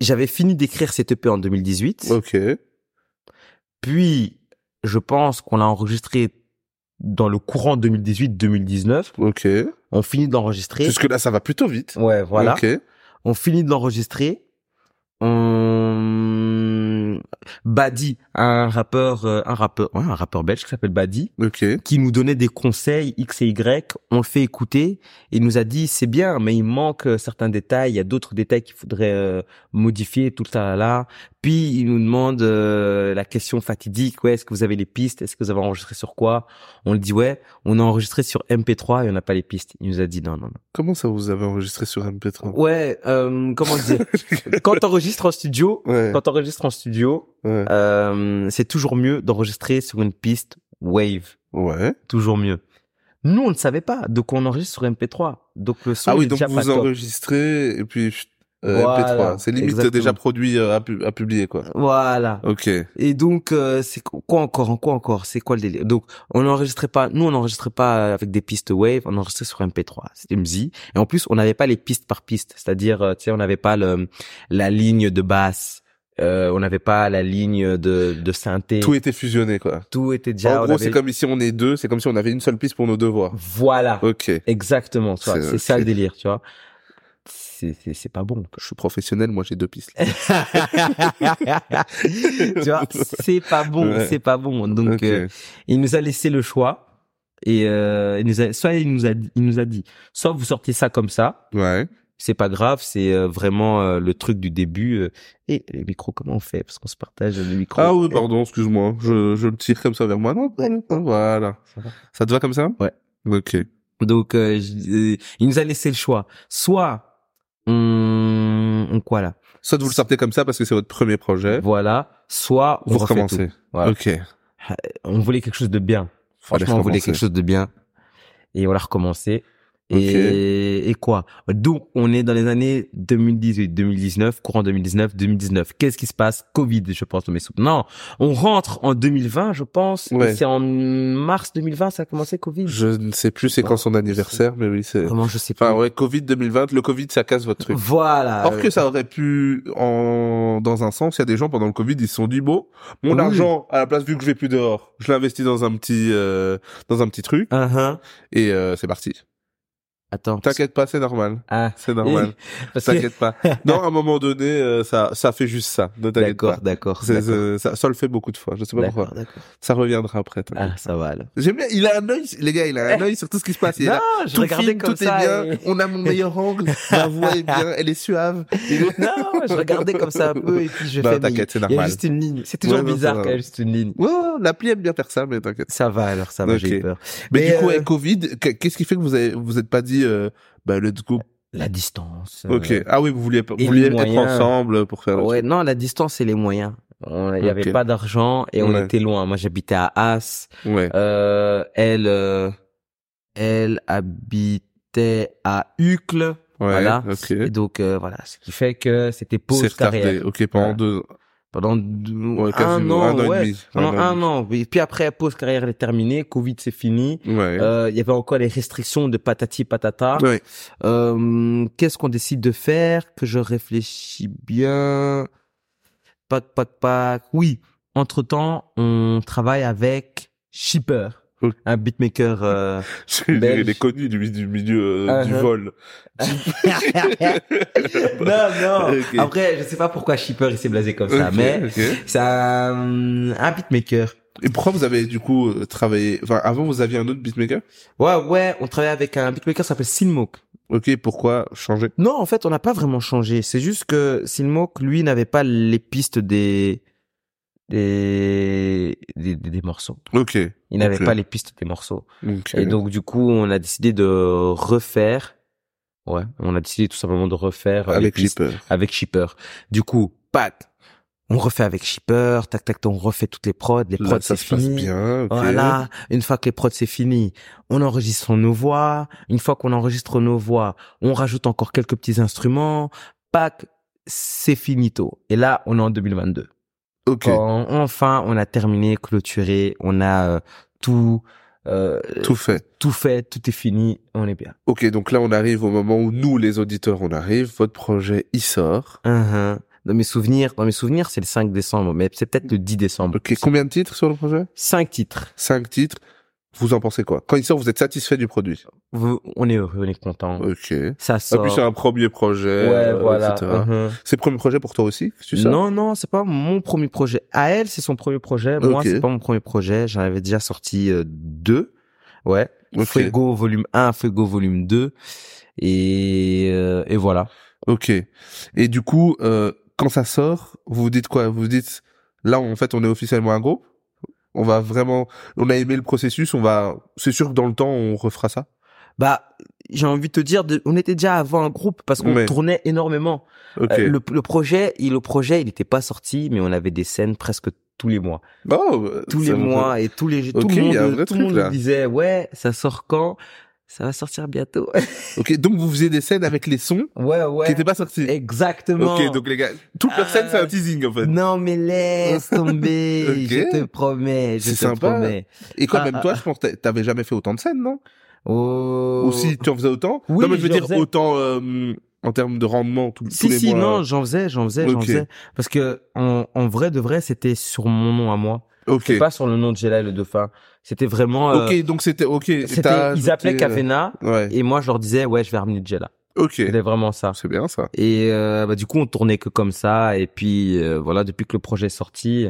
J'avais fini d'écrire cette EP en 2018. Ok. Puis, je pense qu'on l'a enregistré dans le courant 2018-2019. Ok. On finit d'enregistrer. Jusque là, ça va plutôt vite. Ouais, voilà. Ok. On finit de l'enregistrer. On... Badi, un rappeur, euh, un rappeur, ouais, un rappeur belge qui s'appelle Badi, Ok. qui nous donnait des conseils X et Y. On le fait écouter. Et il nous a dit, c'est bien, mais il manque euh, certains détails. Il y a d'autres détails qu'il faudrait euh, modifier, tout ça là, là. Puis il nous demande euh, la question fatidique. Ouais, est-ce que vous avez les pistes Est-ce que vous avez enregistré sur quoi? On le dit ouais. On a enregistré sur MP3 et on n'a pas les pistes. Il nous a dit non, non, non. Comment ça vous avez enregistré sur MP3 Ouais, euh, comment dire? (laughs) Quand t'enregistres en studio, Ouais. quand t'enregistres en studio, Ouais. euh, c'est toujours mieux d'enregistrer sur une piste Wave, Ouais. toujours mieux. Nous, on ne savait pas, donc on enregistre sur MP3. Donc le son Ah oui, est donc déjà pas vous top. enregistrez et puis euh, Voilà, MP3. C'est limite exactement. déjà produit euh, à, pu- à publier quoi. Voilà. Ok. Et donc euh, c'est quoi encore, quoi encore C'est quoi le délire? Donc on n'enregistrait pas, nous on n'enregistrait pas avec des pistes Wave, on enregistrait sur MP3. C'était MZI. Et en plus on n'avait pas les pistes par piste, c'est-à-dire euh, tu sais on n'avait pas le la ligne de basse, euh, on n'avait pas la ligne de de synthé. Tout était fusionné quoi. Tout était déjà. en gros, avait- c'est comme si on est deux, c'est comme si on avait une seule piste pour nos deux voix. Voilà. Ok. Exactement. tu vois, C'est- ça le délire, tu vois. C'est c'est c'est pas bon. Je suis professionnel, moi j'ai deux pistes. (laughs) tu vois, c'est pas bon, Ouais. c'est pas bon. Donc euh, il nous a laissé le choix et euh, il nous a soit il nous a il nous a dit soit vous sortez ça comme ça, Ouais. c'est pas grave, c'est euh, vraiment euh, le truc du début et les micros comment on fait? Parce qu'on se partage le micro. Ah oui, pardon, excuse-moi. Je, je le tire comme ça vers moi. Non, voilà. Ça te va comme ça? Ouais. Ok. Donc euh, je- euh, il nous a laissé le choix. Soit on, on quoi là? Soit vous le sortez comme ça parce que c'est votre premier projet. Voilà, soit on Vous tout. recommencez. Voilà. Ok. On voulait quelque chose de bien. Franchement, on voulait quelque chose de bien. Et on l'a recommencé. Et, et quoi? Donc, on est dans les années 2018, 2019, courant 2019, 2019. Qu'est-ce qui se passe? Covid, je pense, mes soupes. Non, on rentre en 2020, je pense. Ouais. C'est en mars 2020, ça a commencé Covid? Je ne sais plus c'est quand son anniversaire, mais oui, c'est... Comment je sais pas. Enfin, ouais, Covid 2020, le Covid, ça casse votre truc. Voilà. Or que ça aurait pu, en, dans un sens, il y a des gens pendant le Covid, ils se sont dit, bon, mon Oui. argent, à la place, vu que je vais plus dehors, je l'investis dans un petit, euh, dans un petit truc, Uh-huh. et euh, c'est parti. Attends. T'inquiète pas, c'est normal. Ah. C'est normal. (laughs) Que- T'inquiète pas. Non, à un moment donné, euh, ça, ça fait juste ça. Ne t'inquiète D'accord, pas. d'accord. Ça, ça le fait beaucoup de fois. Je sais pas pourquoi. Ça reviendra après. Ah, ça va alors. J'aime bien. Il a un œil, les gars. Il a un œil sur tout ce qui se passe. Il là. Non, je Tout regardais comme tout ça. est bien. et- On a mon meilleur angle. Ma voix est bien. Elle est suave. Et- (laughs) Non, je regardais comme ça un peu et puis je Non, fais. mais t'inquiète, c'est Il y a normal. juste une ligne. C'est toujours Ouais, bizarre quand il y a juste une ligne. Ouais, l'appli aime bien faire ça, mais t'inquiète. Ça va alors, ça va, j'ai peur. Mais, du coup, euh, avec Covid, qu- qu'est-ce qui fait que vous avez, vous êtes pas dit, euh, bah, let's go. La distance. euh, Ok. Ah oui, vous vouliez, vous vouliez être moyens. ensemble pour faire Ouais, non, la distance et les moyens. On- Il y avait pas d'argent et on Ouais. était loin. Moi, j'habitais à As. Ouais. Euh, elle, euh, elle habitait à Uccle. Ouais. voilà. Et donc, euh, voilà. Ce qui fait que c'était C'est pause retardé. carrière. Ok, pendant deux, Pendant deux- ouais, un an, un an ouais. et demi. Pendant un an. Et puis après, pause carrière est terminée. Covid, c'est fini. Ouais. Euh, Il y avait encore les restrictions de patati patata. Ouais. Euh, Qu'est-ce qu'on décide de faire? Que je réfléchis bien. Pac, pac, pac. Oui. Entre temps, on travaille avec Shipper. Un beatmaker. euh, Il est connu du, du milieu euh, du Uh-huh. vol. (laughs) (laughs) non, non. Ok. Après, je sais pas pourquoi Shipper il s'est blasé comme ça, mais ok. c'est un, un beatmaker. Et pourquoi vous avez du coup euh, travaillé Enfin, avant vous aviez un autre beatmaker? Ouais, ouais, on travaille avec un beatmaker qui s'appelle Silmok. Ok, pourquoi changer? Non, en fait, on n'a pas vraiment changé. C'est juste que Silmok, lui, n'avait pas les pistes des des des, des- morceaux. Ok. Il n'avait Ok. pas les pistes des morceaux. Ok. Et donc, du coup, on a décidé de refaire. Ouais, on a décidé tout simplement de refaire les avec pistes Shipper. avec Shipper. Du coup, pack. On refait avec Shipper, tac tac, tac, on refait toutes les prods, les prods ça c'est se passe fini. bien. ok. Voilà, une fois que les prods c'est fini, on enregistre nos voix. Une fois qu'on enregistre nos voix, on rajoute encore quelques petits instruments. Pack, c'est finito. Et là, on est en 2022. Quand enfin on a terminé, clôturé, on a euh, tout, euh, Tout fait. tout fait, tout est fini, on est bien. Ok, donc là on arrive au moment où nous, les auditeurs, on arrive. Votre projet, il sort. Uhum. Dans mes souvenirs, dans mes souvenirs, c'est le 5 décembre, mais c'est peut-être le 10 décembre. Ok, combien de titres sur le projet? Cinq titres. Cinq titres. Vous en pensez quoi? Quand il sort, vous êtes satisfait du produit? Vous- On est heureux, on est content. Ok. Ça En sort. plus, c'est un premier projet, ouais, euh, voilà. etc. uhum. C'est le premier projet pour toi aussi tu Non, non, c'est pas mon premier projet. À elle, c'est son premier projet. Moi, c'est pas mon premier projet. J'en avais déjà sorti euh, deux. Ouais. Fuego volume 1, Fuego volume 2. Et, euh, et voilà. Ok. Et du coup, euh, quand ça sort, vous vous dites quoi? Vous vous dites, là, en fait, on est officiellement un groupe? On va vraiment... On a aimé le processus, on va... C'est sûr que dans le temps, on refera ça Bah, j'ai envie de te dire, de- on était déjà avant un groupe parce qu'on Ouais. tournait énormément. Euh, le, le projet, il, le projet, il n'était pas sorti, mais on avait des scènes presque tous les mois. Oh, Tous les mois et tous les tout Ok, le monde, tout le monde disait ouais, ça sort quand? Ça va sortir bientôt. (laughs) Ok, donc vous faisiez des scènes avec les sons ouais, ouais. qui n'étaient pas sortis Exactement. Ok, donc les gars, toute leur scène, c'est un teasing, en fait. Non mais laisse tomber, (laughs) Ok. je te promets, je C'est te sympa. promets. Et quand Ah, même, toi, ah. je pense que t'avais jamais fait autant de scènes, non? Oh. Ou si tu en faisais autant? Oui, Non, mais je veux dire faisais. autant euh, en termes de rendement tout, Si tous les si mois. non, j'en faisais, j'en faisais, j'en faisais parce que en, en vrai de vrai, c'était sur mon nom à moi, Ok. c'est pas sur le nom de Gela et le dauphin. C'était vraiment euh, Ok, donc c'était ok. c'était ils appelaient ajouté, euh, Ouais. et moi je leur disais ouais, je vais ramener Gela. Ok. C'était vraiment ça. C'est bien ça. Et euh, bah, du coup, on tournait que comme ça. Et puis euh, voilà, depuis que le projet est sorti,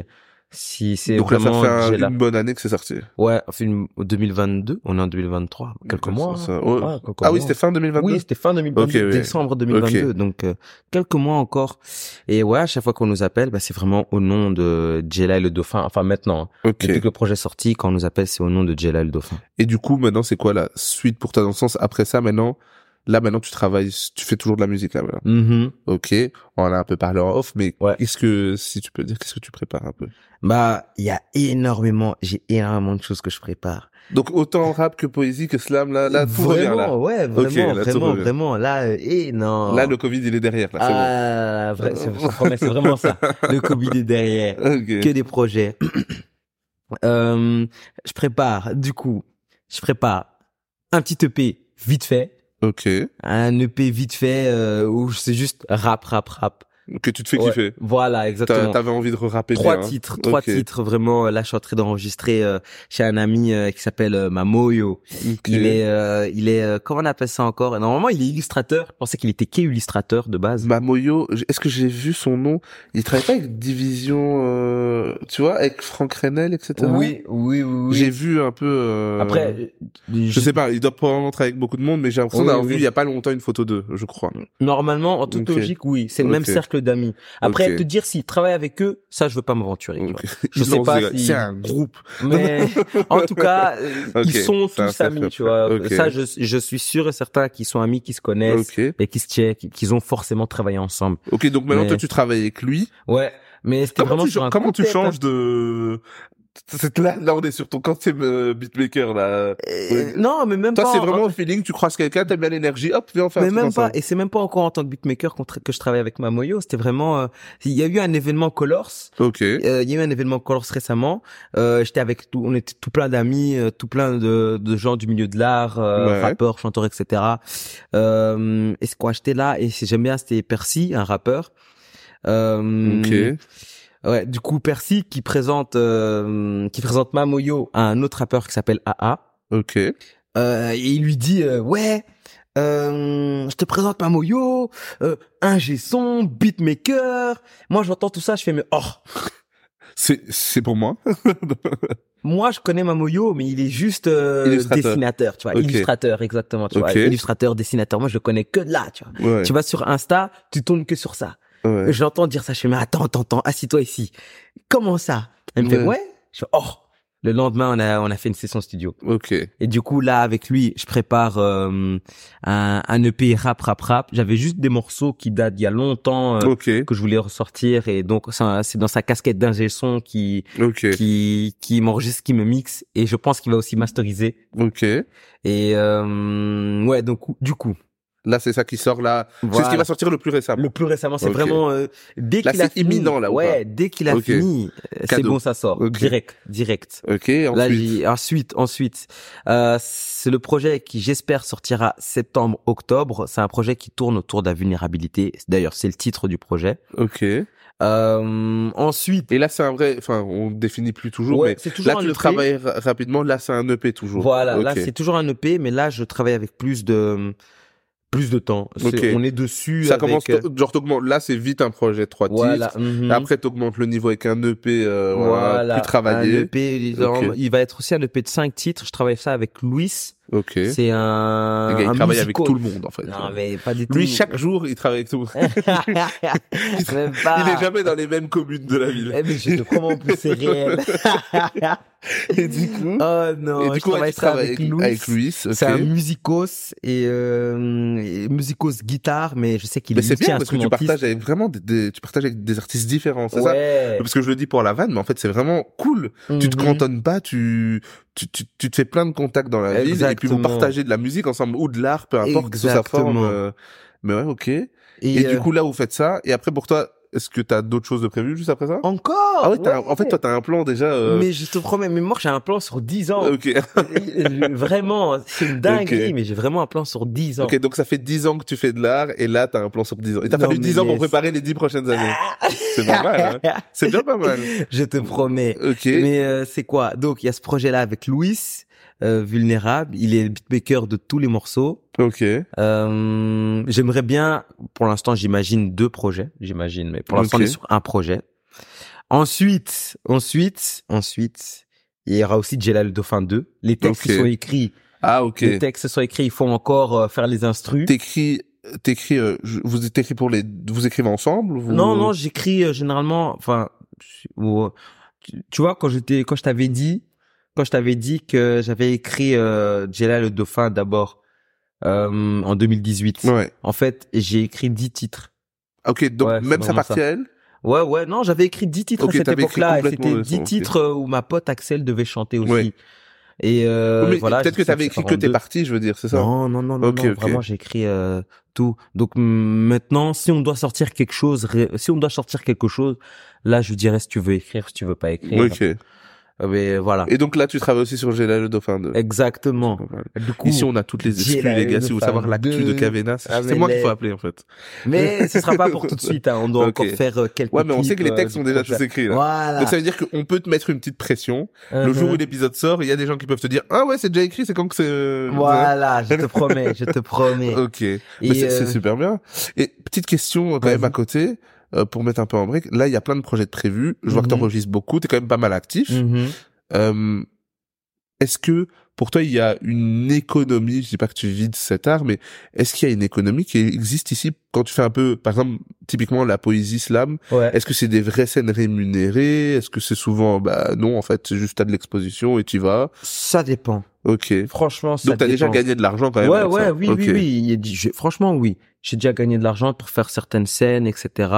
si c'est Donc là, ça fait un- une bonne année que c'est sorti. Ouais, film 2022. On est en 2023. Quelques mois. ça, hein. ouais. Ouais, quelques Ah oui, c'était fin 2022. Oui, c'était fin 2022, Ok, oui. décembre 2022. Ok. Donc euh, quelques mois encore. Et ouais, à chaque fois qu'on nous appelle, bah, c'est vraiment au nom de Jella et le Dauphin. Enfin maintenant, hein. ok. depuis que le projet est sorti, quand on nous appelle, c'est au nom de Jella et le Dauphin. Et du coup, maintenant, c'est quoi la suite pour toi dans le sens après ça Maintenant, Là, maintenant, tu travailles, tu fais toujours de la musique, là, voilà. Mhm. Ok. On en a un peu parlé en off, mais Ouais. qu'est-ce que, si tu peux dire, qu'est-ce que tu prépares un peu? Bah, il y a énormément, j'ai énormément de choses que je prépare. Donc, autant rap que poésie que slam, là, là, tout revient, vraiment, là. ouais, vraiment, là, vraiment, vraiment. Là, euh, et non. Là, le Covid, il est derrière, là, c'est ah, vrai, c'est, vraiment ça. (laughs) Le Covid est derrière. bon. Que des projets. (clears throat) euh, je prépare, du coup, je prépare un petit EP vite fait. Ok. Un EP vite fait euh, où c'est juste rap, rap, rap. Que tu te fais Ouais. kiffer. Voilà, exactement. T'avais envie de rapper Trois bien, hein. titres, trois titres vraiment. Là, je suis en train d'enregistrer euh, chez un ami euh, qui s'appelle euh, Mamoyo. Il est, euh, il est, euh, comment on appelle ça encore? Normalement, il est illustrateur. Je pensais qu'il était qu'illustrateur de base. Mamoyo, est-ce que j'ai vu son nom? Il travaille pas avec Division, euh, tu vois, avec Franck Renel, etc. oui, oui, oui. oui. J'ai vu un peu. euh, Après, je sais pas, il doit probablement travailler avec beaucoup de monde, mais j'ai l'impression Oui, d'avoir oui. vu il y a pas longtemps une photo d'eux, je crois. Normalement, en toute logique, oui, c'est le même Ok. Cercle d'amis. Après, te dire s'il travaille avec eux, ça, je veux pas m'aventurer. tu Ok. vois. Je sais pas c'est- si- C'est un groupe. Mais (laughs) en tout cas, euh, ils sont ça, tous ça amis, tu vois. Ça, je, je suis sûr et certain qu'ils sont amis, qu'ils se connaissent et qu'ils se checkent, qu'ils ont forcément travaillé ensemble. Ok, donc maintenant Mais- toi tu travailles avec lui. Ouais, mais c'était Comment vraiment tu, sur un comment tu tête, changes de là, là on est sur ton quantum euh, beatmaker là. Euh, Non, mais même Toi pas. c'est en- vraiment au feeling, tu croises quelqu'un, t'aimes bien l'énergie, hop, viens on fait un mais truc même ensemble. pas, et c'est même pas encore en tant que beatmaker que je travaille avec Mamoyo. C'était vraiment, euh, il y a eu un événement Colors. Ok. Euh, il y a eu un événement Colors récemment. Euh, j'étais avec tout, on était tout plein d'amis, tout plein de, de gens du milieu de l'art, Ouais. rappeurs, chanteurs, etc. Euh, et c'est quoi, j'étais là et c'est- j'aime bien, c'était Percy, un rappeur. Euh, Ok. Ouais, du coup Percy qui présente, euh, qui présente Mamoyo à un autre rappeur qui s'appelle AA. Ok. Euh, et il lui dit euh, ouais euh, je te présente Mamoyo euh, un son beatmaker moi j'entends tout ça je fais mais oh C'est c'est pour moi. (laughs) moi je connais Mamoyo mais il est juste euh, Illustrateur. dessinateur tu vois illustrateur exactement tu vois illustrateur dessinateur moi je le connais que de là tu vois Ouais. tu vas sur Insta tu tournes que sur ça ouais. j'entends dire ça je fais mais attends attends attends assis-toi ici comment ça? Elle me fait Ouais. ouais je fais oh le lendemain on a on a fait une session studio Ok. Et du coup, là, avec lui, je prépare euh, un, un EP rap, rap, rap. J'avais juste des morceaux qui datent d'il y a longtemps euh, Ok. que je voulais ressortir. Et donc, c'est dans sa casquette d'ingé son qui qui qui m'enregistre, qui me mixe. Et je pense qu'il va aussi masteriser. Ok. Et euh, ouais, donc du coup, Là c'est ça qui sort là. C'est ce qui va sortir le plus récemment. le plus récemment, c'est vraiment euh, dès Là, qu'il a fini. imminent, là, ou Ouais, dès qu'il a fini, euh, c'est bon, ça sort direct, direct. Ok. Là, Ensuite. j'ai- ensuite, ensuite, euh, c'est le projet qui, j'espère, sortira septembre-octobre. C'est un projet qui tourne autour de la vulnérabilité. D'ailleurs, c'est le titre du projet. Ok. Euh, ensuite, Et là c'est un vrai. Enfin, on définit plus toujours, ouais, mais c'est toujours là un tu EP. travailles ra- rapidement. Là c'est un EP toujours. Voilà, là, c'est toujours un EP, mais là, je travaille avec plus de plus de temps. C'est- Ok. On est dessus. Ça avec, commence, euh, genre t'augmentes, là c'est vite un projet de trois voilà. titres. mhm. Après t'augmentes le niveau avec un EP, euh, voilà, voilà, plus travaillé. Un EP, il va être aussi un EP de cinq titres. Je travaille ça avec Louis. Ok. Le C'est un, gars, il un travaille avec tout le monde en fait. Non, mais pas du tout. Lui chaque jour il travaille avec tout. le monde. (laughs) Même pas. Il est jamais dans les mêmes communes de la ville. Eh, mais je te promets en plus, c'est réel. (laughs) Et du coup, oh non, et du je coup travaille travailles avec avec, Louis. C'est un musicos et, euh, et musicos guitare, mais je sais qu'il Mais est c'est bien parce que tu partages avec vraiment des, des- tu partages avec des artistes différents, c'est ça Ouais. Parce que je le dis pour la vanne, mais en fait c'est vraiment cool. Tu te Mhm. cantonnes pas, tu, tu, tu, tu te fais plein de contacts dans la ville et puis vous Exactement. partagez de la musique ensemble ou de l'art, peu importe sous sa forme. Exactement. euh, Mais ouais, ok. Et, Et, du euh, coup là vous faites ça et après pour toi, est-ce que t'as d'autres choses de prévues juste après ça? Encore. Ah ouais, en fait toi t'as un plan déjà. euh, Mais je te promets, mais moi j'ai un plan sur 10 ans. Ok. vraiment, c'est une dinguerie, mais j'ai vraiment un plan sur 10 ans. ok, donc ça fait 10 ans que tu fais de l'art et là t'as un plan sur 10 ans. Et t'as fallu mais 10 ans pour préparer les 10 prochaines années. (laughs) C'est pas mal. Hein C'est déjà pas mal. je te promets. Ok. Mais euh, c'est quoi? Donc il y a ce projet-là avec Louis, euh, vulnérable. Il est le beatmaker de tous les morceaux. Ok. Euh, J'aimerais bien, pour l'instant, j'imagine deux projets. J'imagine, mais pour l'instant, on est sur un projet. Ensuite, ensuite, ensuite, il y aura aussi Jelal le Dauphin 2. Les textes qui sont écrits, Ah ok. les textes sont écrits. Il faut encore euh, faire les instrus. T'écris, t'écris, euh, vous écrit pour les, vous écrivez ensemble vous... Non, non, j'écris euh, généralement. Enfin, tu vois, quand j'étais, quand je t'avais dit, quand je t'avais dit que j'avais écrit euh, Jelal le Dauphin d'abord euh, en 2018. Ouais. En fait, j'ai écrit 10 titres. Ok, donc Ouais, même vraiment partie ça. à elle? Ouais, ouais, non, j'avais écrit 10 titres Ok, à cette époque-là. C'était le 10 son, ok. titres euh, où ma pote Axel devait chanter aussi. Ouais. Et euh, Oui, mais voilà. Peut-être que t'avais écrit ça que tes parties, je veux dire, c'est ça? Non, non, non, non, Ok, non. Vraiment, j'ai écrit euh, tout. Donc maintenant, si on doit sortir quelque chose, si on doit sortir quelque chose, là, je dirais si tu veux écrire, si tu veux pas écrire. Ok. Mais voilà. Et donc là, tu travailles aussi sur Géla le Dauphin 2. Exactement. Du coup, Ici, on a toutes les exclus, les gars. Si vous savoir l'actu de 2. Cavena, c'est Ah, moi qu'il faut appeler, en fait. mais (laughs) ce sera pas pour tout de suite. Hein. On doit encore faire euh, quelques. Ouais, mais on sait que les clips, textes euh, sont déjà tous écrits, là. Voilà. Donc ça veut dire qu'on peut te mettre une petite pression. Le Mhm. jour où l'épisode sort, il y a des gens qui peuvent te dire ah ouais c'est déjà écrit, c'est quand que c'est. euh, Voilà, je te promets, je te (laughs) promets. Ok, mais Et, c'est euh, super bien. Et petite question euh, quand même à côté euh, pour mettre un peu en brique. Là, il y a plein de projets de prévus. Je vois que Mhm. t'enregistres beaucoup. T'es quand même pas mal actif. mhm. Euh, est-ce que pour toi il y a une économie Je dis pas que tu vis de cet art, mais est-ce qu'il y a une économie qui existe ici? Quand tu fais un peu, par exemple, typiquement la poésie slam Ouais. Est-ce que c'est des vraies scènes rémunérées? Est-ce que c'est souvent, bah non, en fait, c'est juste t'as de l'exposition et tu vas? Ça dépend. Ok. Franchement, ça Donc t'as déjà gagné de l'argent quand même. Ouais, ouais, ça. oui, oui, oui. Franchement, oui. J'ai déjà gagné de l'argent pour faire certaines scènes, etc.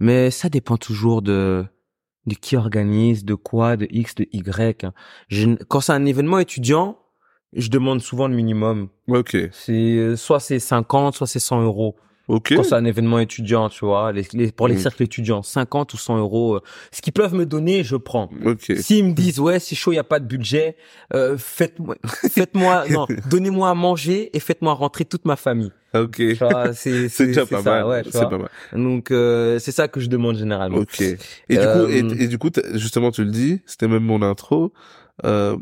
Mais ça dépend toujours de de qui organise, de quoi, de X, de Y. hein. Je quand c'est un événement étudiant, je demande souvent le minimum. Ok. C'est euh, soit c'est 50, soit c'est 100 euros. Ok. Quand c'est un événement étudiant, tu vois, les, les- pour les Mm. cercles étudiants, 50 ou 100 euros. euh, Ce qu'ils peuvent me donner, je prends. Ok. S'ils me disent ouais c'est chaud, il y a pas de budget, euh, faites-moi, faites-moi, (laughs) non, donnez-moi à manger et faites-moi rentrer toute ma famille. Ok. (laughs) C'est déjà pas ça, mal. ouais, c'est pas mal. Donc euh, c'est ça que je demande généralement. Ok. Et du Euh, coup, et, et du coup, justement, tu le dis, c'était même mon intro. Euh,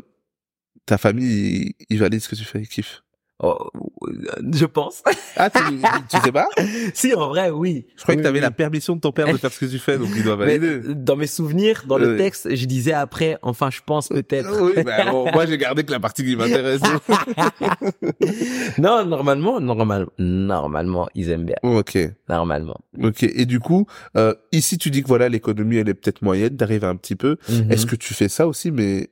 ta famille, ils valident ce que tu fais, ils kiffent. Oh, je pense. Ah, tu, tu sais pas? (laughs) Si en vrai oui. Je croyais Oui, que t'avais oui. la permission de ton père de faire ce que tu fais, donc il doit valider. euh, dans mes souvenirs, dans le texte, je disais après, enfin je pense peut-être. Oui, bah, bon, moi j'ai gardé que la partie qui m'intéresse. (laughs) non, normalement, normal, normalement, ils aiment bien. ok, Normalement. ok. Et du coup, euh, ici tu dis que voilà l'économie elle est peut-être moyenne, t'arrives un petit peu. Mhm. Est-ce que tu fais ça aussi, mais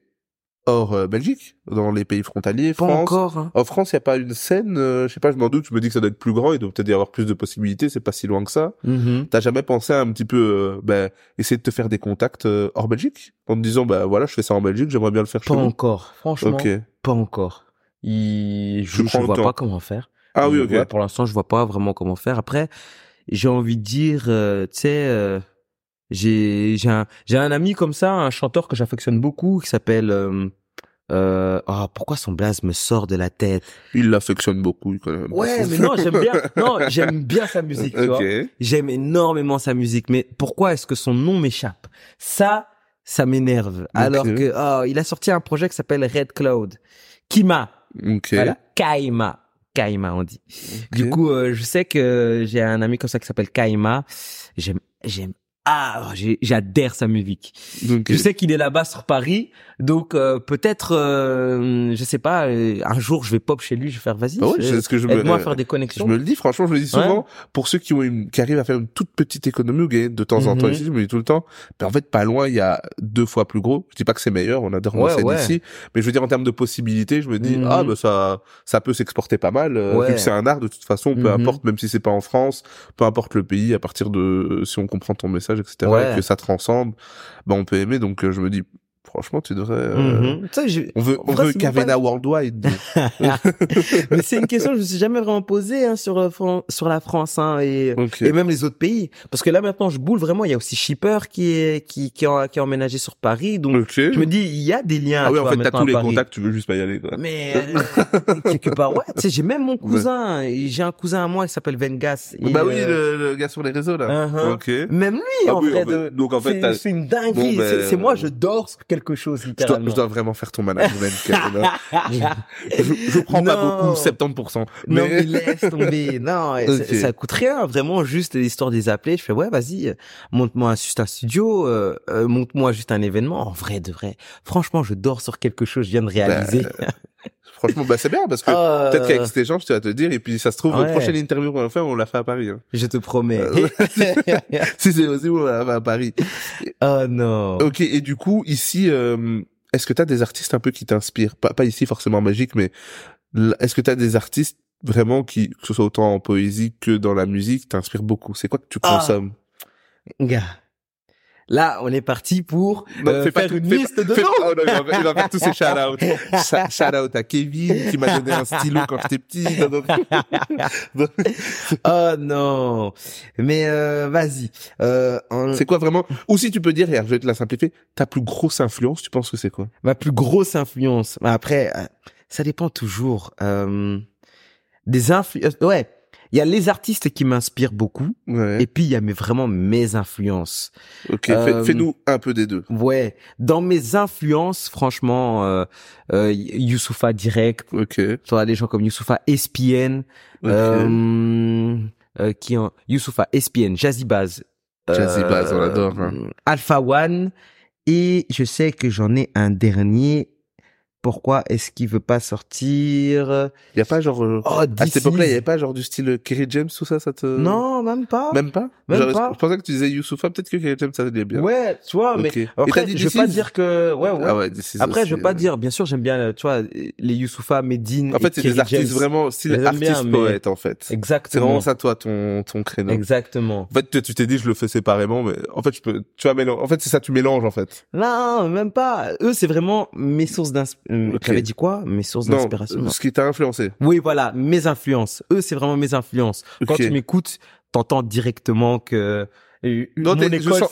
hors euh, Belgique, dans les pays frontaliers, pas France encore hein. En France, il y a pas une scène, euh, je sais pas, je m'en doute, je me dis que ça doit être plus grand, il doit peut-être y avoir plus de possibilités, c'est pas si loin que ça. Mhm. T'as jamais pensé à un petit peu, euh, ben, essayer de te faire des contacts euh, hors Belgique? En te disant, bah voilà, je fais ça en Belgique, j'aimerais bien le faire chez Pas encore. Franchement, Ok. pas encore. Il... Je, je vois pas comment faire. Ah oui, ok. Pour l'instant, je vois pas vraiment comment faire. Après, j'ai envie de dire, euh, tu sais, euh, j'ai j'ai un j'ai un ami comme ça, un chanteur que j'affectionne beaucoup, qui s'appelle. Euh, euh, oh, pourquoi son blaze me sort de la tête? Il l'affectionne beaucoup, quand même. Ouais, mais non, j'aime bien. Non, j'aime bien sa musique. Tu (laughs) vois. ok. J'aime énormément sa musique, mais pourquoi est-ce que son nom m'échappe? Ça, ça m'énerve. Alors que oh, il a sorti un projet qui s'appelle Red Cloud, Kima, Ok. voilà, Kaima, Kaima on dit. Du coup, euh, je sais que j'ai un ami comme ça qui s'appelle Kaima. J'aime, j'aime. Ah, j'adore sa musique. Donc, Je sais qu'il est là-bas sur Paris, donc euh, peut-être, euh, je sais pas, euh, un jour je vais pop chez lui, je vais faire vas-y, Ah ouais, euh, c'est ce que je me- aide-moi à faire des Je connexions. me le dis, franchement, je me le dis souvent, pour ceux qui ont une, qui arrivent à faire une toute petite économie ou gagner de temps en temps Mhm. ici, je me dis tout le temps, ben en fait, pas loin, il y a deux fois plus gros. Je dis pas que c'est meilleur, on adore Ouais, ouais, ici, mais je veux dire, en termes de possibilités, je me dis, Mhm. ah, ben ça, ça peut s'exporter pas mal, euh, Ouais. vu que c'est un art, de toute façon, peu Mhm. importe, même si c'est pas en France, peu importe le pays, à partir de, si on comprend ton message, etc., Ouais. et que ça transcende, ben on peut aimer, donc euh, je me dis, franchement, tu devrais, euh, Mhm. J'ai- on veut, on vrai, veut Cavena Worldwide. (laughs) (laughs) Mais c'est une question que je me suis jamais vraiment posée hein, sur euh, Fran- sur la France hein, et et même les autres pays parce que là maintenant je boule vraiment il y a aussi Shipper qui est qui qui a, qui a emménagé sur Paris donc je me dis il y a des liens ah oui, en vois, fait, t'as tous les Paris. contacts, tu veux juste pas y aller, quoi. mais (laughs) euh, quelque part ouais tu sais j'ai même mon cousin j'ai un cousin à moi qui s'appelle Vengas bah oui, euh, le, le gars sur les réseaux, là. uh-huh. Ok. même lui Ah en oui, vrai en fait- donc en fait, c'est- une dinguerie Bon, ben, c'est moi je dors sur quelque chose Je dois, je dois vraiment faire ton management, (laughs) je, je prends pas beaucoup, 70%. Non, Mais, mais laisse tomber. (laughs) Non, ça- ça, coûte rien. Vraiment, juste l'histoire des appelés. Je fais, ouais, vas-y, euh, monte-moi juste un studio, euh, euh, monte-moi juste un événement. En vrai, de vrai. Franchement, je dors sur quelque chose, je viens de réaliser. Franchement, bah, c'est bien, parce que Euh, peut-être qu'avec cet échange, tu vas te dire, et puis ça se trouve, Ouais. la prochaine interview qu'on va faire, on l'a fait à Paris. Hein. je te promets. Euh, (laughs) si c'est aussi, on l'a fait à Paris. oh non. Ok, et du coup, ici, euh, est-ce que t'as des artistes un peu qui t'inspirent? Pas, pas ici forcément magique, mais est-ce que t'as des artistes vraiment qui, que ce soit autant en poésie que dans la musique, t'inspire beaucoup? C'est quoi que tu Ah. consommes? Gars. Là, on est parti pour Non, euh, faire tout- une fais liste de fais- noms. oh non, il va, il va faire tous ses shout-outs. (laughs) Shout-out à Kevin qui m'a donné un stylo quand j'étais petit. (laughs) Oh non. Mais euh, vas-y. Euh, en- C'est quoi vraiment? Ou si tu peux dire, je vais te la simplifier, ta plus grosse influence, tu penses que c'est quoi? Ma plus grosse influence. Après, euh, ça dépend toujours. Euh, des influences. Ouais. Il y a les artistes qui m'inspirent beaucoup. Ouais. Et puis, il y a mes, vraiment mes influences. ok, euh, fais-nous un peu des deux. Ouais. Dans mes influences, franchement, euh, euh, Youssoufa direct. Ok. Tu vois, des gens comme Youssoufa SPN. ok. Euh, euh, qui en Youssoufa, SPN, Jazzy Baz. Jazzy Baz, on l'adore, hein. Alpha One. Et je sais que j'en ai un dernier. Pourquoi est-ce qu'il veut pas sortir Il y a pas genre... euh, Oh, à cette époque-là, il y avait pas genre du style Kerry James, tout ça, ça te... Non, même pas. Même pas Même Genre, pas. Je pensais que tu disais Youssoufa, peut-être que Kerry James, ça allait bien. Ouais, tu vois, mais après, dit je veux pas dire que, ouais, ouais. Ah ouais, Après, je veux aussi, pas euh, dire, bien sûr, j'aime bien, tu vois, les Youssoufa, Medine. En fait, c'est des artistes James. vraiment style artiste mais- poète, en fait. C'est Exactement. vraiment ça, toi, ton, ton créneau. Exactement. En fait, tu- t'es dit, je le fais séparément, mais en fait, je peux, tu vas mélanger. En fait, c'est ça, tu mélanges, en fait. Non, même pas. Eux, c'est vraiment mes sources d'inspiration. Ok. J'avais dit quoi? Mes sources d'inspiration. ce qui t'a influencé. Oui, voilà, mes influences. Eux, c'est vraiment mes influences. Quand tu m'écoutes, t'entends directement que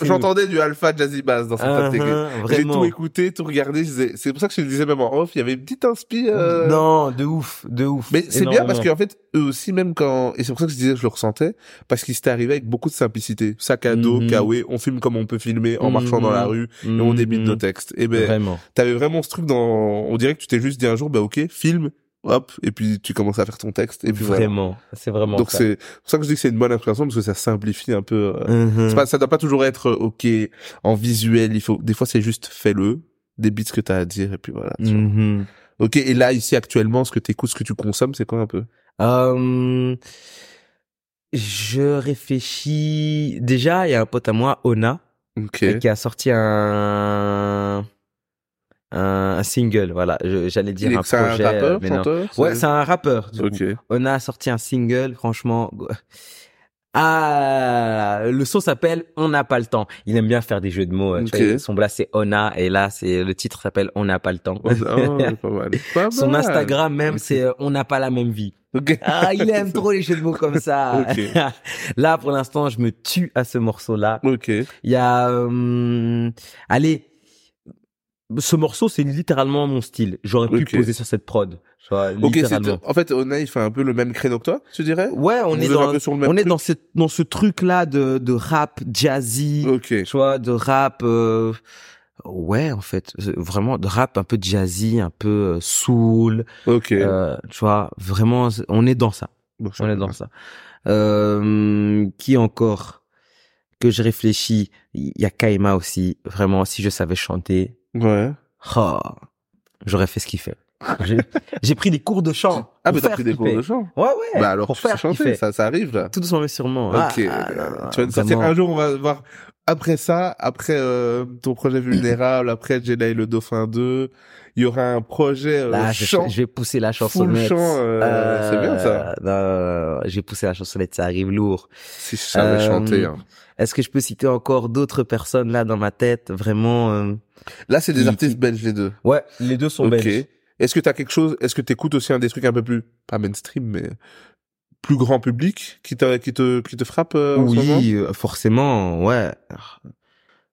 j'entendais du alpha jazzy bass dans Ah, cette ah, J'ai vraiment. tout écouté, tout regardé. C'est pour ça que je te disais même en off, il y avait une petite inspi. euh, Non, de ouf, de ouf. Mais c'est bien parce qu'en fait, eux aussi, même quand, et c'est pour ça que je disais, je le ressentais, parce qu'ils s'étaient arrivés avec beaucoup de simplicité. Sac à dos, Mhm. kawaii, on filme comme on peut filmer en marchant dans la Mhm. rue, et on débite Mhm. nos textes. Et ben, Vraiment. t'avais vraiment ce truc dans, on dirait que tu t'es juste dit un jour, bah ok, filme, hop, et puis tu commences à faire ton texte, et puis voilà. Vraiment. C'est vraiment Donc c'est pour ça que je dis que c'est une bonne impression parce que ça simplifie un peu. c'est pas, ça doit pas toujours être euh, ok en visuel. Il faut des fois c'est juste fais-le, des bits que t'as à dire et puis voilà. tu vois. Mhm. Ok et là ici actuellement ce que t'écoutes, ce que tu consommes, c'est quoi un peu? Euh, je réfléchis. Déjà, il y a un pote à moi, Ona, Ok. qui a sorti un un, un single. Voilà, j'allais dire Il est- un C'est un projet. rappeur, mais non. Ouais, c'est un rappeur. Du coup. Ok. Ona a sorti un single, franchement. Ah, le son s'appelle On n'a pas le temps. Il aime bien faire des jeux de mots. euh, tu Ok. vois, son là c'est Ona et là c'est le titre s'appelle On n'a pas le temps. Oh, (laughs) pas mal. Pas Son mal. Instagram même c'est euh, On n'a pas la même vie. (laughs) Ok. Ah, il aime (laughs) trop les jeux de mots comme ça. Là pour l'instant je me tue à ce morceau là. Il y a, euh, allez, ce morceau c'est littéralement mon style. J'aurais pu poser sur cette prod. Vois, Ok. En fait, Ona il fait un peu le même créneau que toi, tu dirais Ouais, on Vous est dans, un on est dans ce, dans ce truc là de, de rap jazzy, tu vois, de rap, euh, ouais, en fait, euh, vraiment de rap un peu jazzy, un peu euh, soul, Ok. euh, tu vois, vraiment, on est dans ça, Bon, on est dans ça. Euh, qui encore que je réfléchis, il y a Kaima aussi, vraiment, si je savais chanter, Ouais. oh, j'aurais fait ce qu'il fait. (laughs) J'ai- pris des cours de chant. Ah, mais t'as pris des cours de chant. Ouais, ouais. Bah alors, pour tu sais faire chanter, ça, ça arrive là. Tout doucement mais sûrement. Ok. Ah, euh, ah, tu sortir vraiment. un jour, on va voir. Après ça, après euh, ton projet vulnérable, après Jedi le Dauphin 2, il y aura un projet euh, Là, chant. je vais pousser la chansonnette. euh, c'est bien ça. Euh, j'ai poussé la chansonnette, ça arrive lourd. Si je savais chanter. hein. Est-ce que je peux citer encore d'autres personnes là dans ma tête? Vraiment. euh, Là, c'est des qui- artistes qui- belges les deux. Ouais, les deux sont Ok. belges. Est-ce que t'as quelque chose Est-ce que t'écoutes aussi un des trucs un peu plus pas mainstream, mais plus grand public qui qui te qui te frappe euh, en Oui, euh, forcément, ouais.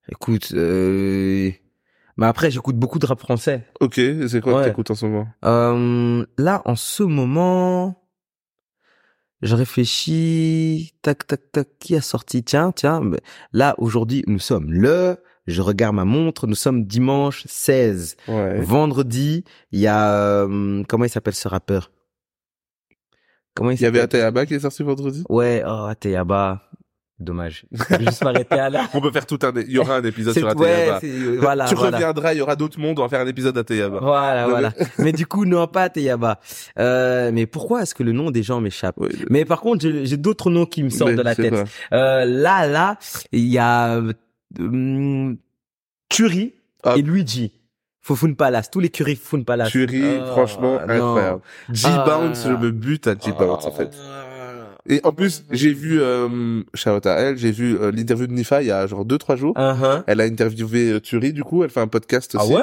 Écoute, euh... mais après j'écoute beaucoup de rap français. Ok. C'est quoi Ouais. que t'écoutes en ce moment? Euh, là, en ce moment, je réfléchis. Tac, tac, tac. Qui a sorti? Tiens, tiens. mais Là, aujourd'hui, nous sommes le. Je regarde ma montre. Nous sommes dimanche 16. Ouais. Vendredi, il y a euh, comment il s'appelle ce rappeur? Comment il Il y avait Atayaba qui est sorti vendredi. Ouais, oh, Ateyaba. Dommage. (laughs) Je vais juste m'arrêter à là. On peut faire tout un. Il y aura un (laughs) épisode sur ouais, Atayaba. c'est- voilà, tu voilà. reviendras, il y aura d'autres mondes, on va faire un épisode d'Atayaba. Voilà, voilà. Mais du coup, non, pas Teyaba. Euh, mais pourquoi est-ce que le nom des gens m'échappe Ouais, Mais par contre, j'ai d'autres noms qui me sortent mais de la tête. Euh, là, là, il y a euh, hum, Turi Ah. et Luigi. Fofun Palace, tous les curry Fofun Palace. Tuerie, Oh, franchement, incroyable. G-Bounce, Ah. je me bute à G-Bounce, en fait. Ah. Et en plus, j'ai vu, euh, shout à elle, j'ai vu euh, l'interview de Nifa il y a genre deux, trois jours. Uh-huh. Elle a interviewé euh, du coup, elle fait un podcast Ah aussi. ouais?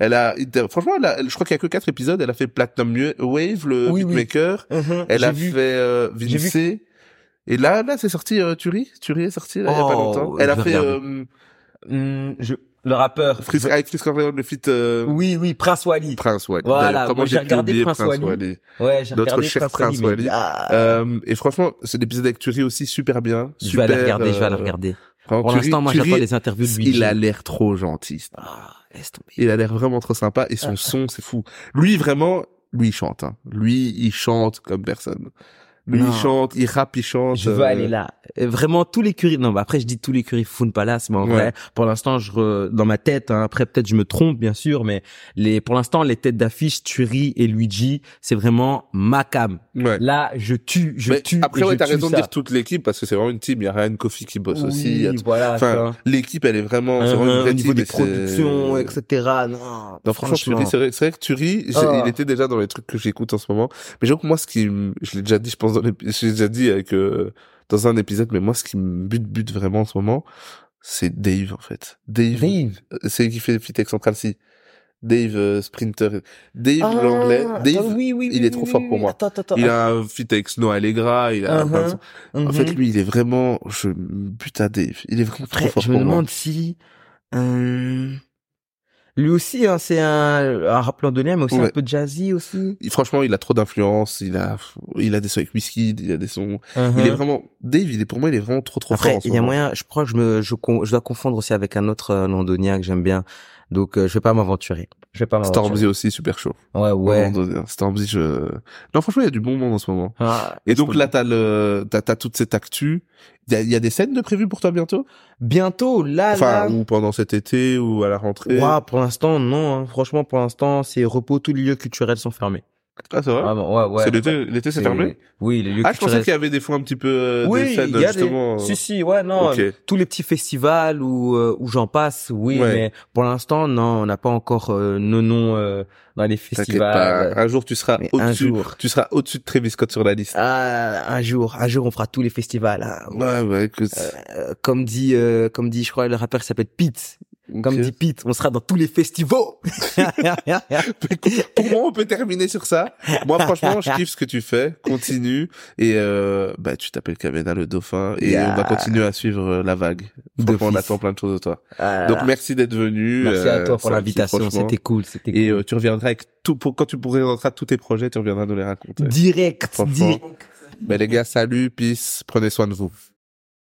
Elle a, franchement, elle a- je crois qu'il y a que quatre épisodes. Elle a fait Platinum Wave, le Oui, oui. beatmaker. Uh-huh. Elle a vu. fait euh, vu. Et là, là, c'est sorti euh. Turi est sorti là, il y a pas Oh, longtemps. Elle a fait euh, Hmm, je... Le rappeur. Fris- avec le feat euh, Oui, oui, Prince Wally. Prince Wally. Voilà, Comment j'ai regardé Prince Prince Wally. Ouais, j'ai Notre regardé cher Prince mais- Wally. Ah. Euh, et franchement, c'est l'épisode avec aussi super bien. je vais super, aller regarder, je vais aller euh, regarder. vraiment, Pour l'instant, moi, j'attends les interviews de lui. Il a l'air trop gentil. Ah, laisse tomber. Il a l'air vraiment trop sympa et son (laughs) son, c'est fou. Lui, vraiment, lui, il chante. Hein. Lui, il chante comme personne. Lui, il chante, il rappe, il chante. Je veux euh, aller là. Euh, Vraiment tous les curry. Non, bah après je dis tous les curry Fun Palace, mais en Ouais. vrai, pour l'instant, je re- dans ma tête. hein, après peut-être je me trompe bien sûr, mais les pour l'instant les têtes d'affiche Turi et Luigi, c'est vraiment ma cam. Ouais. Là, je tue, je Mais tue. après, ouais, t'as raison de dire toute l'équipe parce que c'est vraiment une team. Il y a Ryan Kofi qui bosse aussi. tout- voilà. Enfin, l'équipe, elle est vraiment, c'est ça. vraiment une vraie au niveau team des c'est- productions, etc. Non, Non, franchement, c'est vrai, c'est vrai que Turi, il était déjà dans les trucs que j'écoute en ce moment. Mais j'avoue que moi, ce qui, je l'ai déjà dit, je pense, dans l'ai déjà dit avec, euh, dans un épisode, mais moi, ce qui me bute, bute vraiment en ce moment, c'est Dave, en fait. Dave, Dave. euh, c'est lui qui fait Fit avec Central C. Dave euh, Sprinter. Dave Ah, l'anglais. Dave, oui, oui, il oui, est trop fort pour moi. Attends, attends, il attends. a un feat avec Snow Allegra, il a de sons. En fait, lui, il est vraiment, je me bute à Dave. Il est vraiment trop Après, fort je me moi. demande si euh, lui aussi, hein, c'est un, un rap londonien, mais aussi un peu jazzy aussi. Il- franchement, il a trop d'influence. Il a, il a des sons avec Whiskey, il a des sons. Il Mhm. est vraiment, Dave, il est pour moi, il est vraiment trop trop fort. Après, ce il y a moyen, je crois que je me, je, je dois confondre aussi avec un autre euh, londonien que j'aime bien. Donc, euh, je vais pas m'aventurer. Je vais pas. Stormzy aussi, super chaud. Ouais, ouais. Stormzy, je... Non, franchement, il y a du bon monde en ce moment. Ah, Et donc là, t'as le, t'as, t'as toute cette actu. Il y a, y a des scènes de prévues pour toi bientôt? bientôt, là, Enfin, là. ou pendant cet été, ou à la rentrée? Ouah, pour l'instant, non. hein. Franchement, pour l'instant, c'est repos. Tous les lieux culturels sont fermés. Ah, c'est vrai? Ah bon, ouais, ouais. c'est l'été, l'été, c'est fermé? Oui, les lieux Ah, je pensais qu'il y avait des fois un petit peu, euh, oui, des scènes, il y a justement. des... Si, si, ouais, non. Ok. Tous les petits festivals où, euh, où j'en passe, oui, Ouais. mais pour l'instant, non, on n'a pas encore euh, nos noms euh, dans les festivals. pas. Un jour, tu seras au-dessus. jour. Tu seras au-dessus de Travis Scott sur la liste. Ah, un jour, un jour, on fera tous les festivals. hein. Ouais, ouais, écoute. Euh, comme dit, euh, comme dit, je crois, le rappeur s'appelle Pete. Comme dit Pete, on sera dans tous les festivals. (laughs) Pour moi, on peut terminer sur ça. Moi, franchement, je kiffe ce que tu fais. Continue. Et, euh, bah, tu t'appelles Kamena le dauphin. Et Yeah. on va continuer à suivre euh, la vague. On attend plein de choses de toi. Ah, Donc, merci d'être venu. merci à Euh, toi pour l'invitation. C'était cool, c'était Et cool. euh, tu reviendras avec tout, pour, quand tu pourrais rentrer tous tes projets, tu reviendras nous les raconter. direct, direct. Ben, les gars, salut, peace. Prenez soin de vous.